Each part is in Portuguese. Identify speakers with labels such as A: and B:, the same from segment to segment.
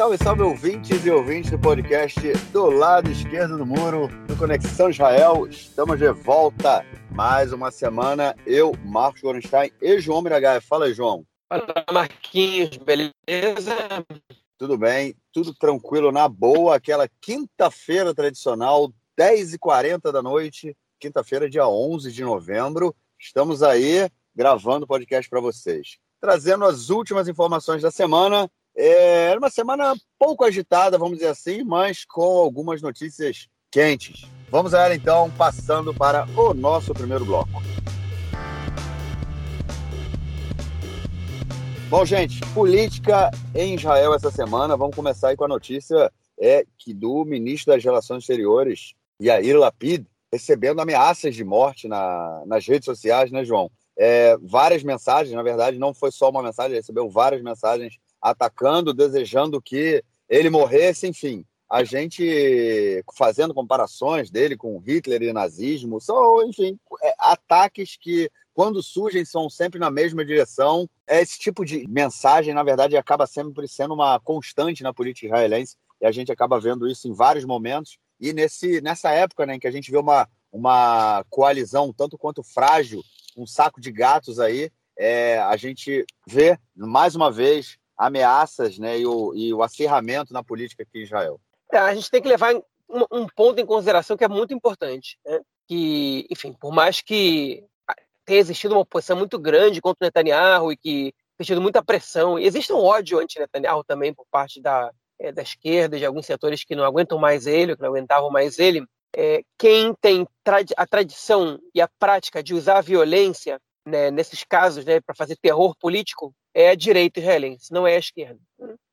A: Salve, salve ouvintes e ouvintes do podcast do lado esquerdo do muro, do Conexão Israel. Estamos de volta mais uma semana. Eu, Marcos Gorenstein e João Miragaia. Fala aí, João.
B: Fala, Marquinhos, beleza?
A: Tudo bem, tudo tranquilo, na boa. Aquela quinta-feira tradicional, 10h40 da noite, quinta-feira, dia 11 de novembro. Estamos aí gravando o podcast para vocês. Trazendo as últimas informações da semana é, era uma semana pouco agitada, vamos dizer assim, mas com algumas notícias quentes. Vamos a ela então, passando para o nosso primeiro bloco. Bom, gente, política em Israel essa semana. Vamos começar aí com a notícia é que do ministro das Relações Exteriores, Yair Lapid, recebendo ameaças de morte na, nas redes sociais, né, João? É, várias mensagens, na verdade, não foi só uma mensagem, recebeu várias mensagens atacando, desejando que ele morresse, enfim. A gente fazendo comparações dele com Hitler e nazismo, são, enfim, é, ataques que, quando surgem, são sempre na mesma direção. Esse tipo de mensagem, na verdade, acaba sempre sendo uma constante na política israelense, e a gente acaba vendo isso em vários momentos. E nesse, nessa época né, em que a gente vê uma, uma coalizão tanto quanto frágil, um saco de gatos aí, é, a gente vê, mais uma vez, ameaças né, e, o, e o acirramento na política aqui em Israel?
B: É, a gente tem que levar um, um, ponto em consideração que é muito importante. Né? Que, enfim, por mais que tenha existido uma oposição muito grande contra o Netanyahu e que tenha tido muita pressão, e existe um ódio anti-Netanyahu também por parte da, é, da esquerda, de alguns setores que não aguentam mais ele, que não aguentavam mais ele, é, quem tem a tradição e a prática de usar a violência né, nesses casos né, para fazer terror político é a direita israelense, não é a esquerda.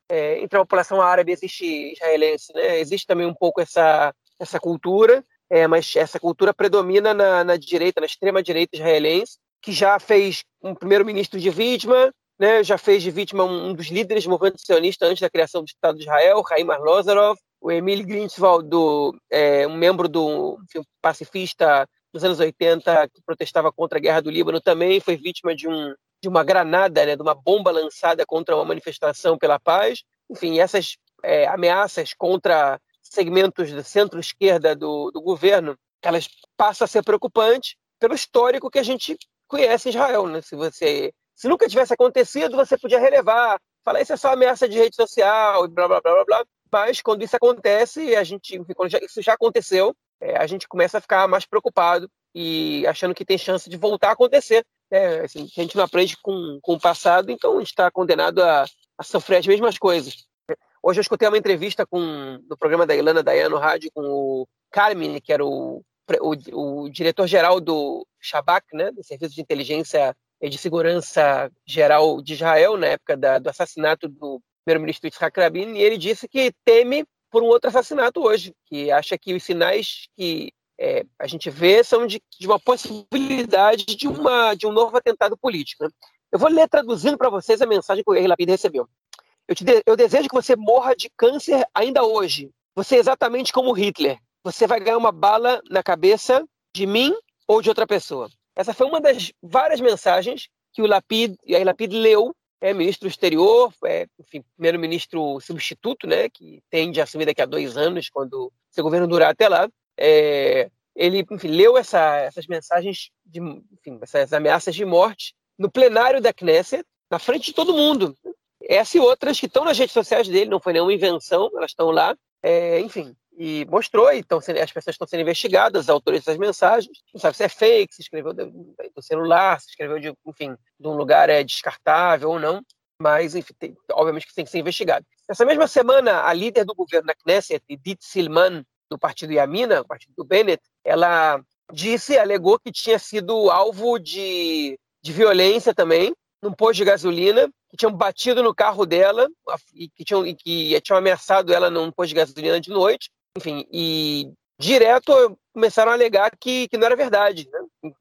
B: É, entre a população árabe existe israelense, né? existe também um pouco essa, essa cultura, é, mas essa cultura predomina na, na direita, na extrema direita israelense, que já fez um primeiro-ministro de vítima, né? já fez de vítima um, um dos líderes do movimento sionista antes da criação do Estado de Israel, Haim Arlozorov, o Emil Grintzwald, do, é, um membro do enfim, pacifista nos anos 80 que protestava contra a guerra do Líbano também foi vítima de, um, de uma granada, né, de uma bomba lançada contra uma manifestação pela paz. Enfim, essas é, ameaças contra segmentos da centro-esquerda do, do governo, elas passam a ser preocupantes pelo histórico que a gente conhece em Israel. Né? Se você se nunca tivesse acontecido, você podia relevar, falar isso é só ameaça de rede social e blá blá blá blá blá. Mas quando isso acontece, a gente, quando já, isso já aconteceu, é, a gente começa a ficar mais preocupado e achando que tem chance de voltar a acontecer. Né? Assim, a gente não aprende com, com o passado, então a gente está condenado a, a, sofrer as mesmas coisas. Hoje eu escutei uma entrevista com, no programa da Ilana Dayan no rádio com o Carmen, que era o, o, o diretor-geral do Shabak, né, do Serviço de Inteligência e de Segurança Geral de Israel, na época da, do assassinato do primeiro-ministro Yitzhak Rabin, e ele disse que teme por um outro assassinato hoje, que acha que os sinais que é, a gente vê são de, de, uma possibilidade de, uma, de um novo atentado político. Né? Eu vou ler traduzindo para vocês a mensagem que o Yair Lapid recebeu. Eu, de, eu desejo que você morra de câncer ainda hoje. Você é exatamente como Hitler. Você vai ganhar uma bala na cabeça de mim ou de outra pessoa. Essa foi uma das várias mensagens que o Lapid, Yair Lapid leu é ministro exterior, é, enfim, primeiro-ministro substituto, né, que tende a assumir daqui a dois anos, quando seu governo durar até lá. É, ele, enfim, leu essa, essas mensagens, de, enfim, essas ameaças de morte no plenário da Knesset, na frente de todo mundo. Essa e outras que estão nas redes sociais dele, não foi nenhuma invenção, elas estão lá. É, enfim, e mostrou, então as pessoas estão sendo investigadas, autores dessas mensagens, não sabe se é fake, se escreveu do, celular, se escreveu de, enfim, de um lugar é descartável ou não, mas enfim, tem, obviamente que tem que ser investigado. Essa mesma semana, a líder do governo da Knesset, Edith Silman, do partido Yamina, do partido do Bennett, ela disse, alegou que tinha sido alvo de, de violência também, num posto de gasolina, que tinham batido no carro dela e que tinham, e que tinham ameaçado ela num posto de gasolina de noite enfim, e direto começaram a alegar que, que não era verdade. Né?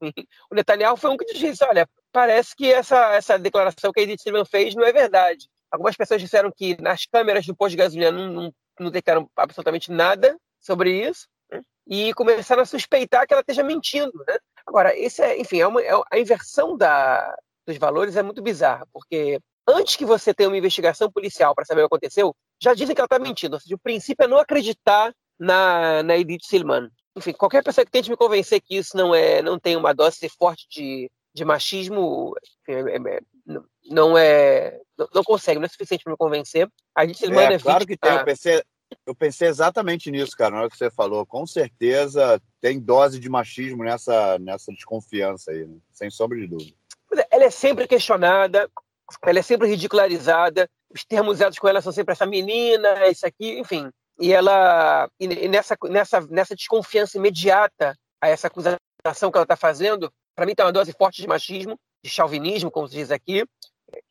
B: O Netanyahu foi um que disse: olha, parece que essa, essa declaração que a Edith Silvan fez não é verdade. Algumas pessoas disseram que nas câmeras do posto de gasolina não, não, não declararam absolutamente nada sobre isso. Né? E começaram a suspeitar que ela esteja mentindo. Né? Agora, esse é, enfim, é uma, é, a inversão da, dos valores é muito bizarra, porque antes que você tenha uma investigação policial para saber o que aconteceu, já dizem que ela está mentindo. Ou seja, o princípio é não acreditar na, na Edith Silman. Enfim, qualquer pessoa que tente me convencer que isso não é, não tem uma dose forte de, de machismo, enfim, é, é, não é, não, não, consegue, não é suficiente para me convencer. A Edith Silman
A: é, é claro que tem. Eu pensei, eu pensei exatamente nisso, cara, na hora que você falou. Com certeza tem dose de machismo nessa, nessa desconfiança aí, né? sem sombra de dúvida.
B: Ela é sempre questionada, ela é sempre ridicularizada, os termos usados com ela são sempre essa menina, isso aqui, enfim. E ela, e nessa, nessa, nessa desconfiança imediata a essa acusação que ela está fazendo, para mim tem uma dose forte de machismo, de chauvinismo, como se diz aqui.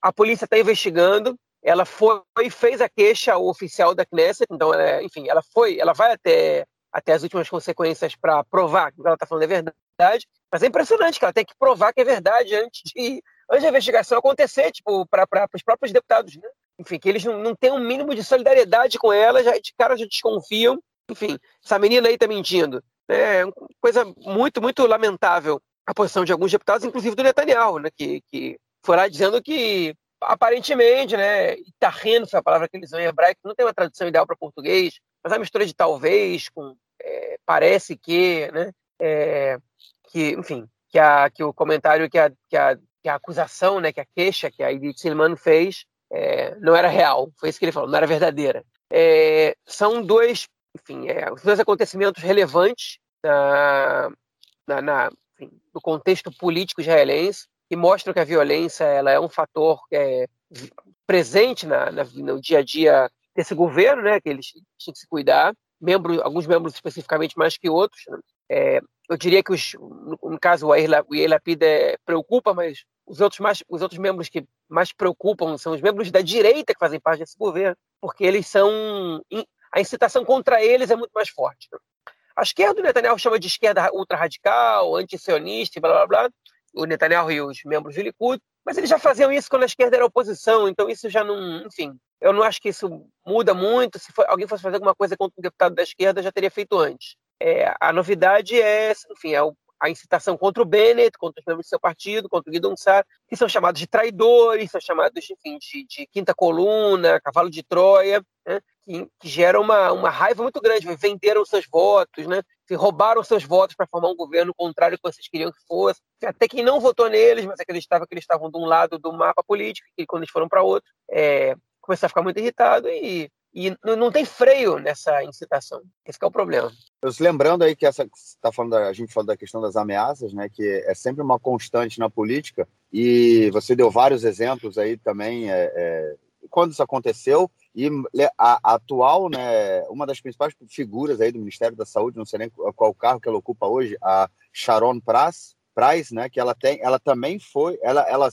B: A polícia está investigando, ela foi e fez a queixa oficial da Knesset, então, ela, enfim, ela foi, ela vai até, até as últimas consequências para provar que o que ela está falando é verdade, mas é impressionante que ela tem que provar que é verdade antes de, antes da investigação acontecer, tipo, para os próprios deputados, né? Enfim, que eles não, não têm um mínimo de solidariedade com ela, já de cara já desconfiam. Enfim, essa menina aí tá mentindo. É uma coisa muito, muito lamentável a posição de alguns deputados, inclusive do Netanyahu, né? Que, que foi lá dizendo que aparentemente, né, Itarreno foi a palavra que eles usam em hebraico, não tem uma tradução ideal para português, mas a mistura de talvez com é, parece que, né, é, que, enfim, que, a, que o comentário, que a, que, a, que a acusação, né, que a queixa que a Edith Silman fez é, não era real, foi isso que ele falou, não era verdadeira. É, são dois, enfim, é, dois acontecimentos relevantes na, na, na enfim, no contexto político israelense, que mostram que a violência ela é um fator é, presente na, na, no dia a dia desse governo, né, que eles têm que se cuidar, membros, alguns membros especificamente mais que outros. Né? É, eu diria que os, no, caso o Yair Lapid é, preocupa, mas os outros, mais, os outros membros que mais preocupam são os membros da direita que fazem parte desse governo, porque eles são a incitação contra eles é muito mais forte. Né? A esquerda do Netanyahu chama de esquerda ultra-radical, anti-sionista, blá blá blá o Netanyahu e os membros do Likud, mas eles já faziam isso quando a esquerda era oposição, então isso já não, enfim, eu não acho que isso muda muito. Se alguém fosse fazer alguma coisa contra um deputado da esquerda, já teria feito antes. É, a novidade é, enfim, é o, a incitação contra o Bennett, contra os membros do seu partido, contra o Guido Sar, que são chamados de traidores, são chamados, enfim, de, de quinta coluna, cavalo de Troia, né? Que, gera uma, uma raiva muito grande. Venderam seus votos, né? roubaram seus votos para formar um governo contrário que vocês queriam que fosse. Até quem não votou neles, mas acreditava que eles estavam de um lado do mapa político, e quando eles foram para outro, é, começou a ficar muito irritado e, e não tem freio nessa incitação. Esse é o problema.
A: Lembrando aí que essa tá falando da, a gente falou da questão das ameaças, né, que é sempre uma constante na política e você deu vários exemplos aí também é, é, quando isso aconteceu e a, a, atual, né, uma das principais figuras aí do Ministério da Saúde, não sei nem qual carro que ela ocupa hoje, a Sharon Price, Price, né, que ela tem, ela também foi, ela, ela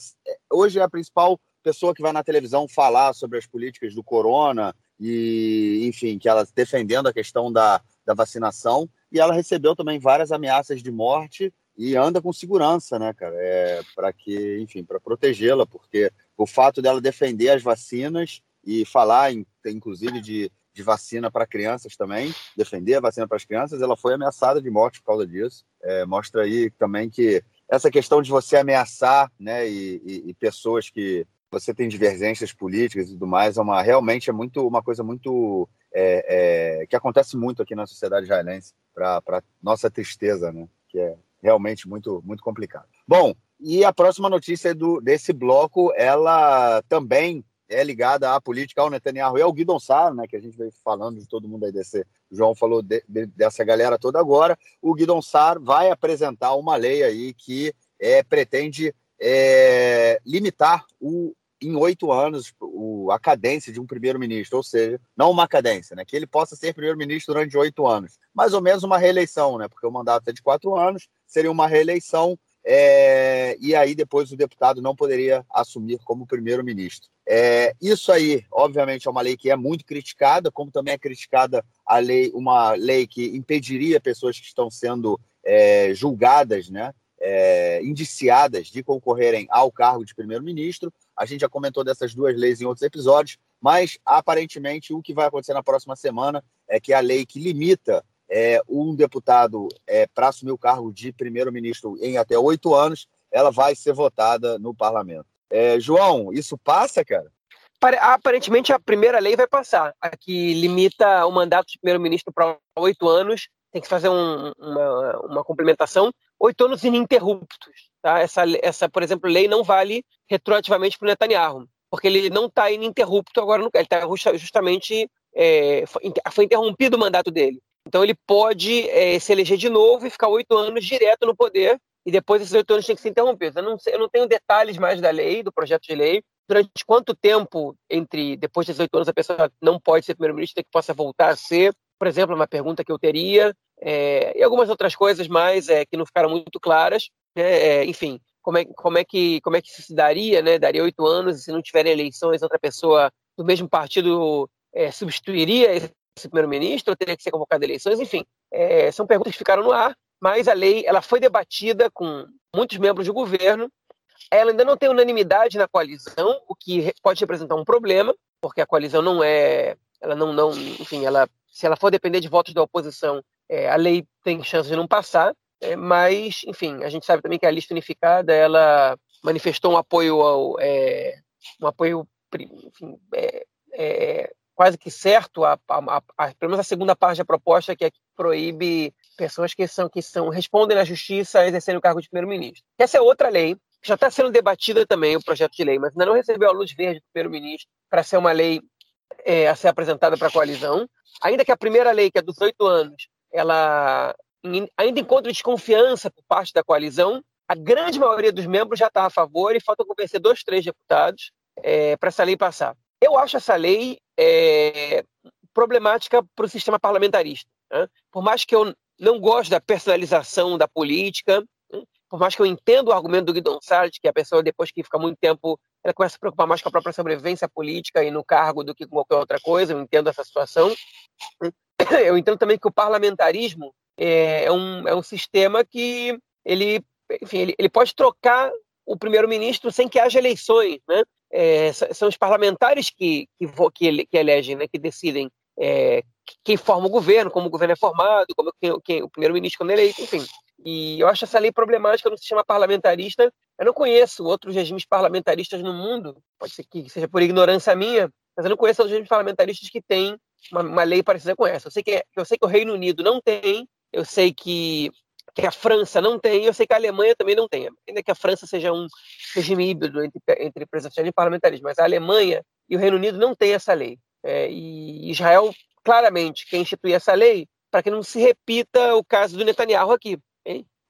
A: hoje é a principal pessoa que vai na televisão falar sobre as políticas do corona e, enfim, que ela defendendo a questão da, da vacinação. E ela recebeu também várias ameaças de morte e anda com segurança, né, cara, é, para que, enfim, para protegê-la, porque o fato dela defender as vacinas e falar, inclusive, de, de vacina para crianças também, defender a vacina para as crianças, ela foi ameaçada de morte por causa disso. É, mostra aí também que essa questão de você ameaçar né, e, e, e, pessoas que você tem divergências políticas e tudo mais, é uma, realmente é muito uma coisa muito é, é, que acontece muito aqui na sociedade israelense, para nossa tristeza, né? Que é realmente muito, muito complicado. Bom, e a próxima notícia do, desse bloco, ela também é ligada à política, ao Netanyahu e ao Guidon Sar, né, que a gente veio falando de todo mundo aí desse. O João falou de, de, dessa galera toda agora. O Guidon Sar vai apresentar uma lei aí que é, pretende é, limitar o, em oito anos o, a cadência de um primeiro-ministro, ou seja, não uma cadência, né, que ele possa ser primeiro-ministro durante oito anos. Mais ou menos uma reeleição, né, porque o mandato é de quatro anos, seria uma reeleição é, e aí depois o deputado não poderia assumir como primeiro-ministro. É, isso aí, obviamente, é uma lei que é muito criticada, como também é criticada a lei, uma lei que impediria pessoas que estão sendo é, julgadas, né, é, indiciadas de concorrerem ao cargo de primeiro-ministro. A gente já comentou dessas duas leis em outros episódios, mas aparentemente o que vai acontecer na próxima semana é que a lei que limita é, um deputado é, para assumir o cargo de primeiro-ministro em até oito anos, ela vai ser votada no parlamento. É, João, isso passa, cara?
B: aparentemente a primeira lei vai passar, a que limita o mandato de primeiro-ministro para oito anos, tem que fazer um, uma, uma complementação, oito anos ininterruptos. Tá? Essa, essa, por exemplo, lei não vale retroativamente para o Netanyahu, porque ele não está ininterrupto agora, ele está justamente, é, foi interrompido o mandato dele. Então ele pode é, se eleger de novo e ficar oito anos direto no poder, e depois esses oito anos têm que ser interrompidos. Eu não, sei, eu não tenho detalhes mais da lei, do projeto de lei, durante quanto tempo entre depois desses oito anos a pessoa não pode ser primeiro-ministro que possa voltar a ser, por exemplo, uma pergunta que eu teria, é, e algumas outras coisas mais é, que não ficaram muito claras, né, enfim, como é, como, é que, como é que isso se daria, né, daria oito anos e se não tiverem eleições, outra pessoa do mesmo partido é, substituiria primeiro-ministro, teria que ser convocada eleições, enfim, é, são perguntas que ficaram no ar, mas a lei ela foi debatida com muitos membros do governo, ela ainda não tem unanimidade na coalizão, o que pode representar um problema, porque a coalizão não é, ela não, não enfim, ela, se ela for depender de votos da oposição, é, a lei tem chance de não passar, é, mas, enfim, a gente sabe também que a lista unificada, ela manifestou um apoio ao, é, um apoio, enfim, é, é, quase que certo, a, a, a, pelo menos a segunda parte da proposta, que é que proíbe pessoas que são que são respondem na justiça a exercerem o cargo de primeiro-ministro. Essa é outra lei já está sendo debatida também o projeto de lei, mas ainda não recebeu a luz verde do primeiro-ministro para ser uma lei é, a ser apresentada para a coalizão. Ainda que a primeira lei, que é dos oito anos, ela ainda encontra desconfiança por parte da coalizão, a grande maioria dos membros já está a favor e falta convencer dois, três deputados é, para essa lei passar. Eu acho essa lei é, problemática para o sistema parlamentarista. Né? Por mais que eu não goste da personalização da política, por mais que eu entenda o argumento do Guidon Salles, que a pessoa, depois que fica muito tempo, ela começa a se preocupar mais com a própria sobrevivência política e no cargo do que com qualquer outra coisa, eu entendo essa situação. Eu entendo também que o parlamentarismo é, é um, é um sistema que ele, enfim, ele, ele pode trocar o primeiro-ministro sem que haja eleições, né? É, são os parlamentares que, que, que, que elegem, né, que decidem é, quem forma o governo, como o governo é formado, como quem, quem, o primeiro-ministro quando é eleito, enfim. E eu acho essa lei problemática no sistema parlamentarista. Eu não conheço outros regimes parlamentaristas no mundo, pode ser que seja por ignorância minha, mas eu não conheço outros regimes parlamentaristas que têm uma, uma lei parecida com essa. Eu sei, que, é, eu sei que o Reino Unido não tem, eu sei que, que a França não tem, eu sei que a Alemanha também não tem. Ainda que a França seja um regime híbrido entre, entre presidencialismo e parlamentarismo, mas a Alemanha e o Reino Unido não têm essa lei. É, e Israel, claramente, quer instituir essa lei para que não se repita o caso do Netanyahu aqui.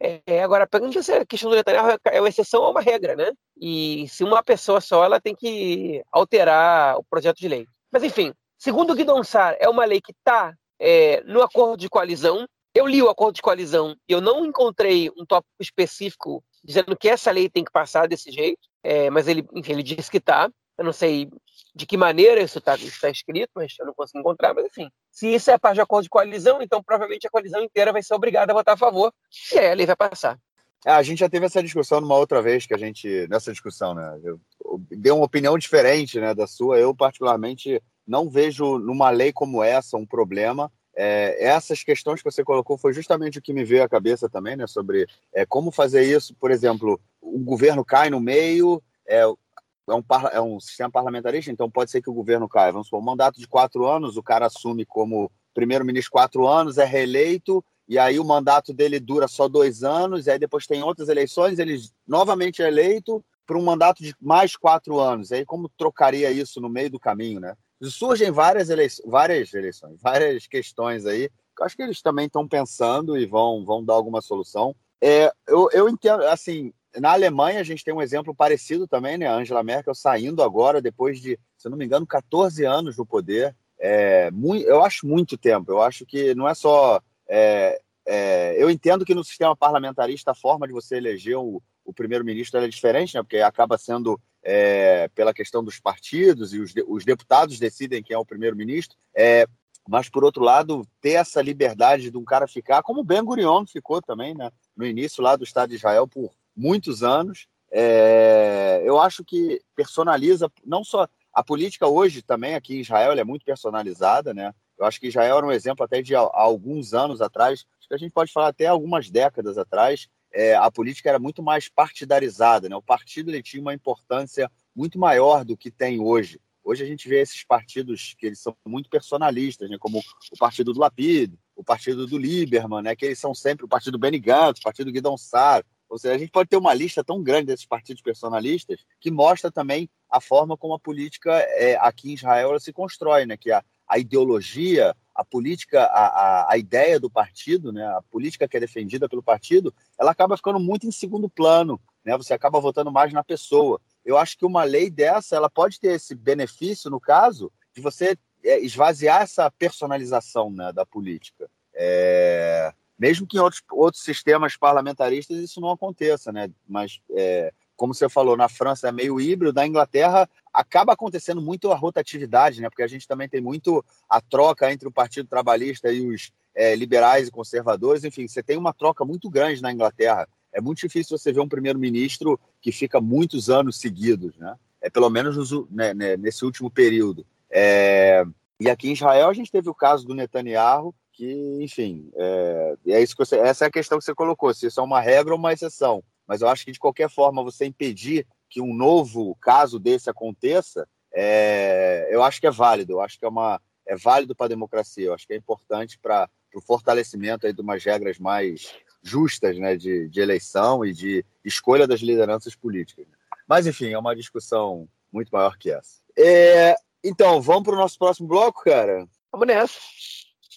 B: É, agora, a pergunta se a questão do Netanyahu é uma exceção ou uma regra, né? E se uma pessoa só, ela tem que alterar o projeto de lei. Mas, enfim, segundo o Guidon Sar, é uma lei que está é, no acordo de coalizão. Eu li o acordo de coalizão e eu não encontrei um tópico específico dizendo que essa lei tem que passar desse jeito, é, mas ele, enfim, ele disse que está. Eu não sei de que maneira isso está tá escrito, mas eu não consigo encontrar. Mas, enfim, se isso é parte de acordo de coalizão, então provavelmente a coalizão inteira vai ser obrigada a votar a favor e aí a lei vai passar.
A: É, a gente já teve essa discussão numa outra vez que a gente. Nessa discussão, né? Eu, eu dei uma opinião diferente né, da sua. Eu, particularmente, não vejo numa lei como essa um problema. É, essas questões que você colocou foi justamente o que me veio à cabeça também, né? Sobre é, como fazer isso. Por exemplo, o governo cai no meio, é, é um, é um sistema parlamentarista, então pode ser que o governo caia. Vamos supor, um mandato de quatro anos, o cara assume como primeiro-ministro quatro anos, é reeleito, e aí o mandato dele dura só dois anos, e aí depois tem outras eleições, ele novamente é eleito para um mandato de mais quatro anos. E aí como trocaria isso no meio do caminho, né? Surgem várias, eleições, várias eleições, várias questões aí, que eu acho que eles também estão pensando e vão, vão dar alguma solução. É, eu, eu entendo, assim, na Alemanha, a gente tem um exemplo parecido também, né? A Angela Merkel saindo agora, depois de, se não me engano, 14 anos no poder. É, muito, eu acho muito tempo. Eu acho que não é só. É, é, eu entendo que no sistema parlamentarista a forma de você eleger o, o primeiro-ministro é diferente, né? Porque acaba sendo é, pela questão dos partidos e os, os deputados decidem quem é o primeiro-ministro. É, mas, por outro lado, ter essa liberdade de um cara ficar, como Ben Gurion ficou também, né? No início lá do Estado de Israel por muitos anos. É, eu acho que personaliza não só a política hoje também aqui em Israel é muito personalizada, né? Eu acho que Israel era um exemplo até de alguns anos atrás, acho que a gente pode falar até algumas décadas atrás, é, a política era muito mais partidarizada, né? O partido ele tinha uma importância muito maior do que tem hoje. Hoje a gente vê esses partidos que eles são muito personalistas, né? como o partido do Lapid, o partido do Lieberman, né? que eles são sempre o partido do Benny Gantz, o partido do Guidon Sar. Ou seja, a gente pode ter uma lista tão grande desses partidos personalistas que mostra também a forma como a política é, aqui em Israel se constrói, né? que a, a ideologia, a política, a, a, a, ideia do partido, né, a política que é defendida pelo partido, ela acaba ficando muito em segundo plano, né, você acaba votando mais na pessoa. Eu acho que uma lei dessa, ela pode ter esse benefício, no caso, de você é, esvaziar essa personalização né, da política. É, mesmo que em outros, outros sistemas parlamentaristas isso não aconteça, né? Mas é, como você falou, na França é meio híbrido, na Inglaterra acaba acontecendo muito a rotatividade, né? Porque a gente também tem muito a troca entre o Partido Trabalhista e os é, liberais e conservadores. Enfim, você tem uma troca muito grande na Inglaterra. É muito difícil você ver um primeiro-ministro que fica muitos anos seguidos, né? É pelo menos nos, né, né, nesse último período. É... E aqui em Israel a gente teve o caso do Netanyahu, que, enfim, é, é isso que você, essa é a questão que você colocou, se isso é uma regra ou uma exceção mas eu acho que de qualquer forma você impedir que um novo caso desse aconteça, é, eu acho que é válido, eu acho que é, uma, é válido para a democracia, eu acho que é importante para o fortalecimento aí de umas regras mais justas né, de, de eleição e de escolha das lideranças políticas. Mas, enfim, é uma discussão muito maior que essa. É, então, vamos para o nosso próximo bloco, cara?
B: Vamos nessa.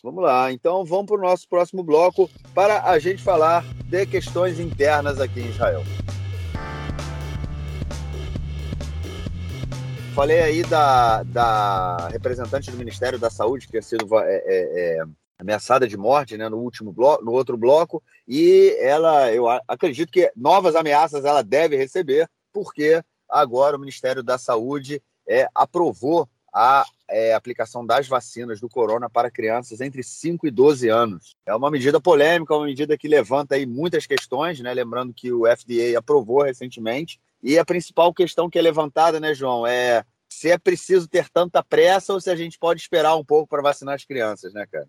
A: Vamos lá, então vamos para o nosso próximo bloco para a gente falar de questões internas aqui em Israel. Falei aí da, da representante do Ministério da Saúde que tinha sido é, é, é, ameaçada de morte né, no último bloco, no outro bloco, e ela, eu acredito que novas ameaças ela deve receber, porque agora o Ministério da Saúde é, aprovou a é, aplicação das vacinas do corona para crianças entre 5 e 12 anos. É uma medida polêmica, uma medida que levanta aí muitas questões, né? Lembrando que o FDA aprovou recentemente. E a principal questão que é levantada, né, João, é se é preciso ter tanta pressa ou se a gente pode esperar um pouco para vacinar as crianças, né, cara?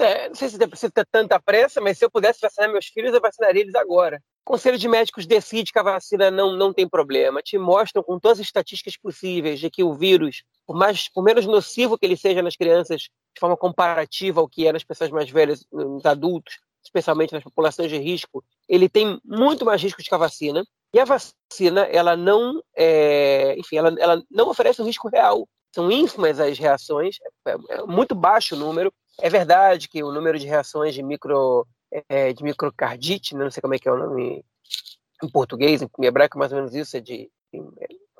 B: É, não sei se é preciso ter tanta pressa, mas se eu pudesse vacinar meus filhos, eu vacinaria eles agora. O Conselho de Médicos decide que a vacina não, não tem problema, te mostram com todas as estatísticas possíveis de que o vírus, por, mais, por menos nocivo que ele seja nas crianças, de forma comparativa ao que é nas pessoas mais velhas, nos adultos, especialmente nas populações de risco, ele tem muito mais risco que a vacina. E a vacina, ela não, é, enfim, ela, ela não oferece um risco real. São ínfimas as reações, é, é muito baixo o número. É verdade que o número de reações de micro é, de microcardite, né? não sei como é que é o nome em português, em hebraico mais ou menos isso, é de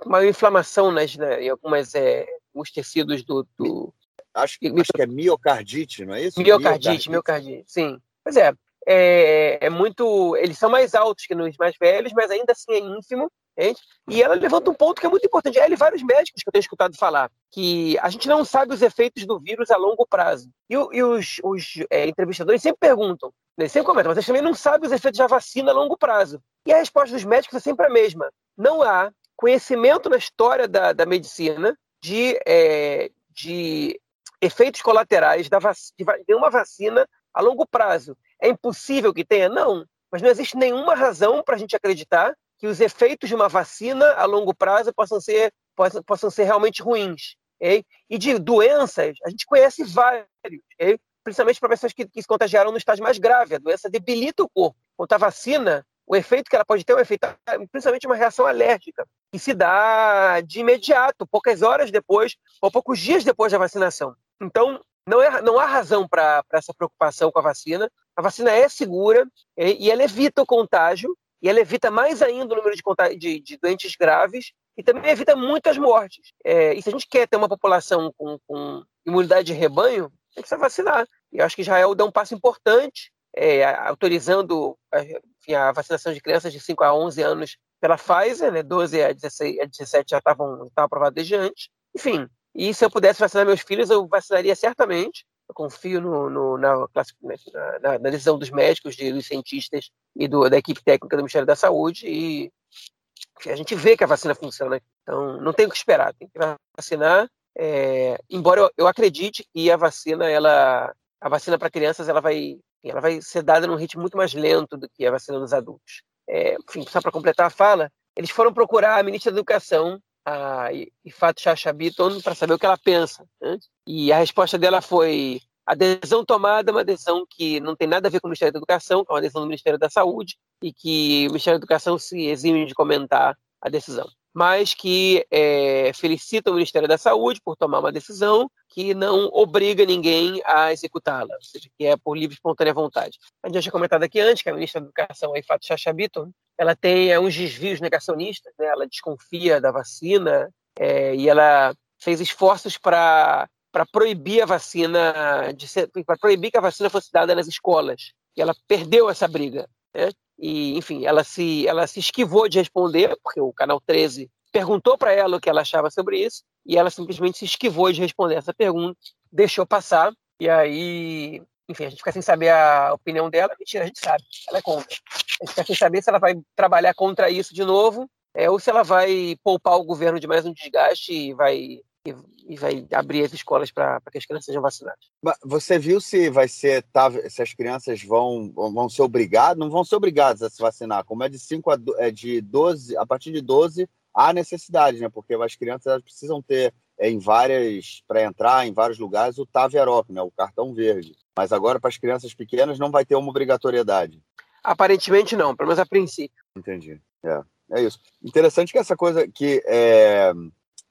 B: uma inflamação nas, né, em algumas é, os tecidos do, do...
A: Acho, que, acho que é miocardite, não é isso?
B: Miocardite, miocardite, miocardite sim. Pois é, é, é, muito. Eles são mais altos que nos mais velhos, mas ainda assim é ínfimo. Entende? E ela levanta um ponto que é muito importante. Ela e vários médicos que eu tenho escutado falar que a gente não sabe os efeitos do vírus a longo prazo. E, e os, os é, entrevistadores sempre perguntam, eles sempre comentam, mas vocês também não sabem os efeitos da vacina a longo prazo. E a resposta dos médicos é sempre a mesma. Não há conhecimento na história da, da medicina de, é, de efeitos colaterais da vac, de uma vacina a longo prazo. É impossível que tenha? Não. Mas não existe nenhuma razão para a gente acreditar que os efeitos de uma vacina a longo prazo possam ser, possam, possam ser realmente ruins. Okay? E de doenças, a gente conhece vários, okay? principalmente para pessoas que, que, se contagiaram no estágio mais grave. A doença debilita o corpo. Quanto à vacina, o efeito que ela pode ter é um efeito, principalmente uma reação alérgica, que se dá de imediato, poucas horas depois, ou poucos dias depois da vacinação. Então, não, é, não há razão para essa preocupação com a vacina. A vacina é segura e, ela evita o contágio, e ela evita mais ainda o número de, de, de doentes graves, e também evita muitas mortes. É, e se a gente quer ter uma população com, com imunidade de rebanho, tem que se vacinar. E eu acho que Israel dá um passo importante, é, autorizando enfim, a vacinação de crianças de 5 a 11 anos pela Pfizer, né, 12 a, 16, a 17 já estavam aprovados desde antes. Enfim, e se eu pudesse vacinar meus filhos, eu vacinaria certamente. Eu confio no, no, na, na, na, decisão dos médicos, de, dos cientistas e do, da equipe técnica do Ministério da Saúde. E a gente vê que a vacina funciona. Então, não tem o que esperar, tem que vacinar. É, embora eu, eu, acredite que a vacina, ela, a vacina para crianças, ela vai, ela vai ser dada num ritmo muito mais lento do que a vacina dos adultos. É, enfim, só para completar a fala, eles foram procurar a ministra da Educação, a Ifat Chacha para saber o que ela pensa. Né? E a resposta dela foi a adesão tomada é uma adesão que não tem nada a ver com o Ministério da Educação, é uma adesão do Ministério da Saúde, e que o Ministério da Educação se exime de comentar a decisão. Mas que é, felicita o Ministério da Saúde por tomar uma decisão que não obriga ninguém a executá-la, ou seja, que é por livre e espontânea vontade. A gente já tinha comentado aqui antes que a ministra da Educação, a Ifat Chacha ela tem é, uns desvios negacionistas, né? ela desconfia da vacina é, e ela fez esforços para para proibir a vacina, para proibir que a vacina fosse dada nas escolas. E ela perdeu essa briga. Né? E, enfim, ela se, ela se esquivou de responder, porque o Canal 13 perguntou para ela o que ela achava sobre isso, e ela simplesmente se esquivou de responder essa pergunta, deixou passar, e aí, enfim, a gente fica sem saber a opinião dela. Mentira, a gente sabe, ela é contra. A gente fica sem saber se ela vai trabalhar contra isso de novo, é, ou se ela vai poupar o governo de mais um desgaste e vai e, vai abrir as escolas para que as crianças sejam vacinadas.
A: Você viu se vai ser tá, se as crianças vão, vão ser obrigadas, não vão ser obrigadas a se vacinar, como é de 5 a é de 12, a partir de 12 há necessidade, né? Porque as crianças precisam ter é, em várias para entrar em vários lugares o Taverop, né, o cartão verde. Mas agora para as crianças pequenas não vai ter uma obrigatoriedade.
B: Aparentemente não, pelo menos a princípio.
A: Entendi. É, é isso. Interessante que essa coisa que é,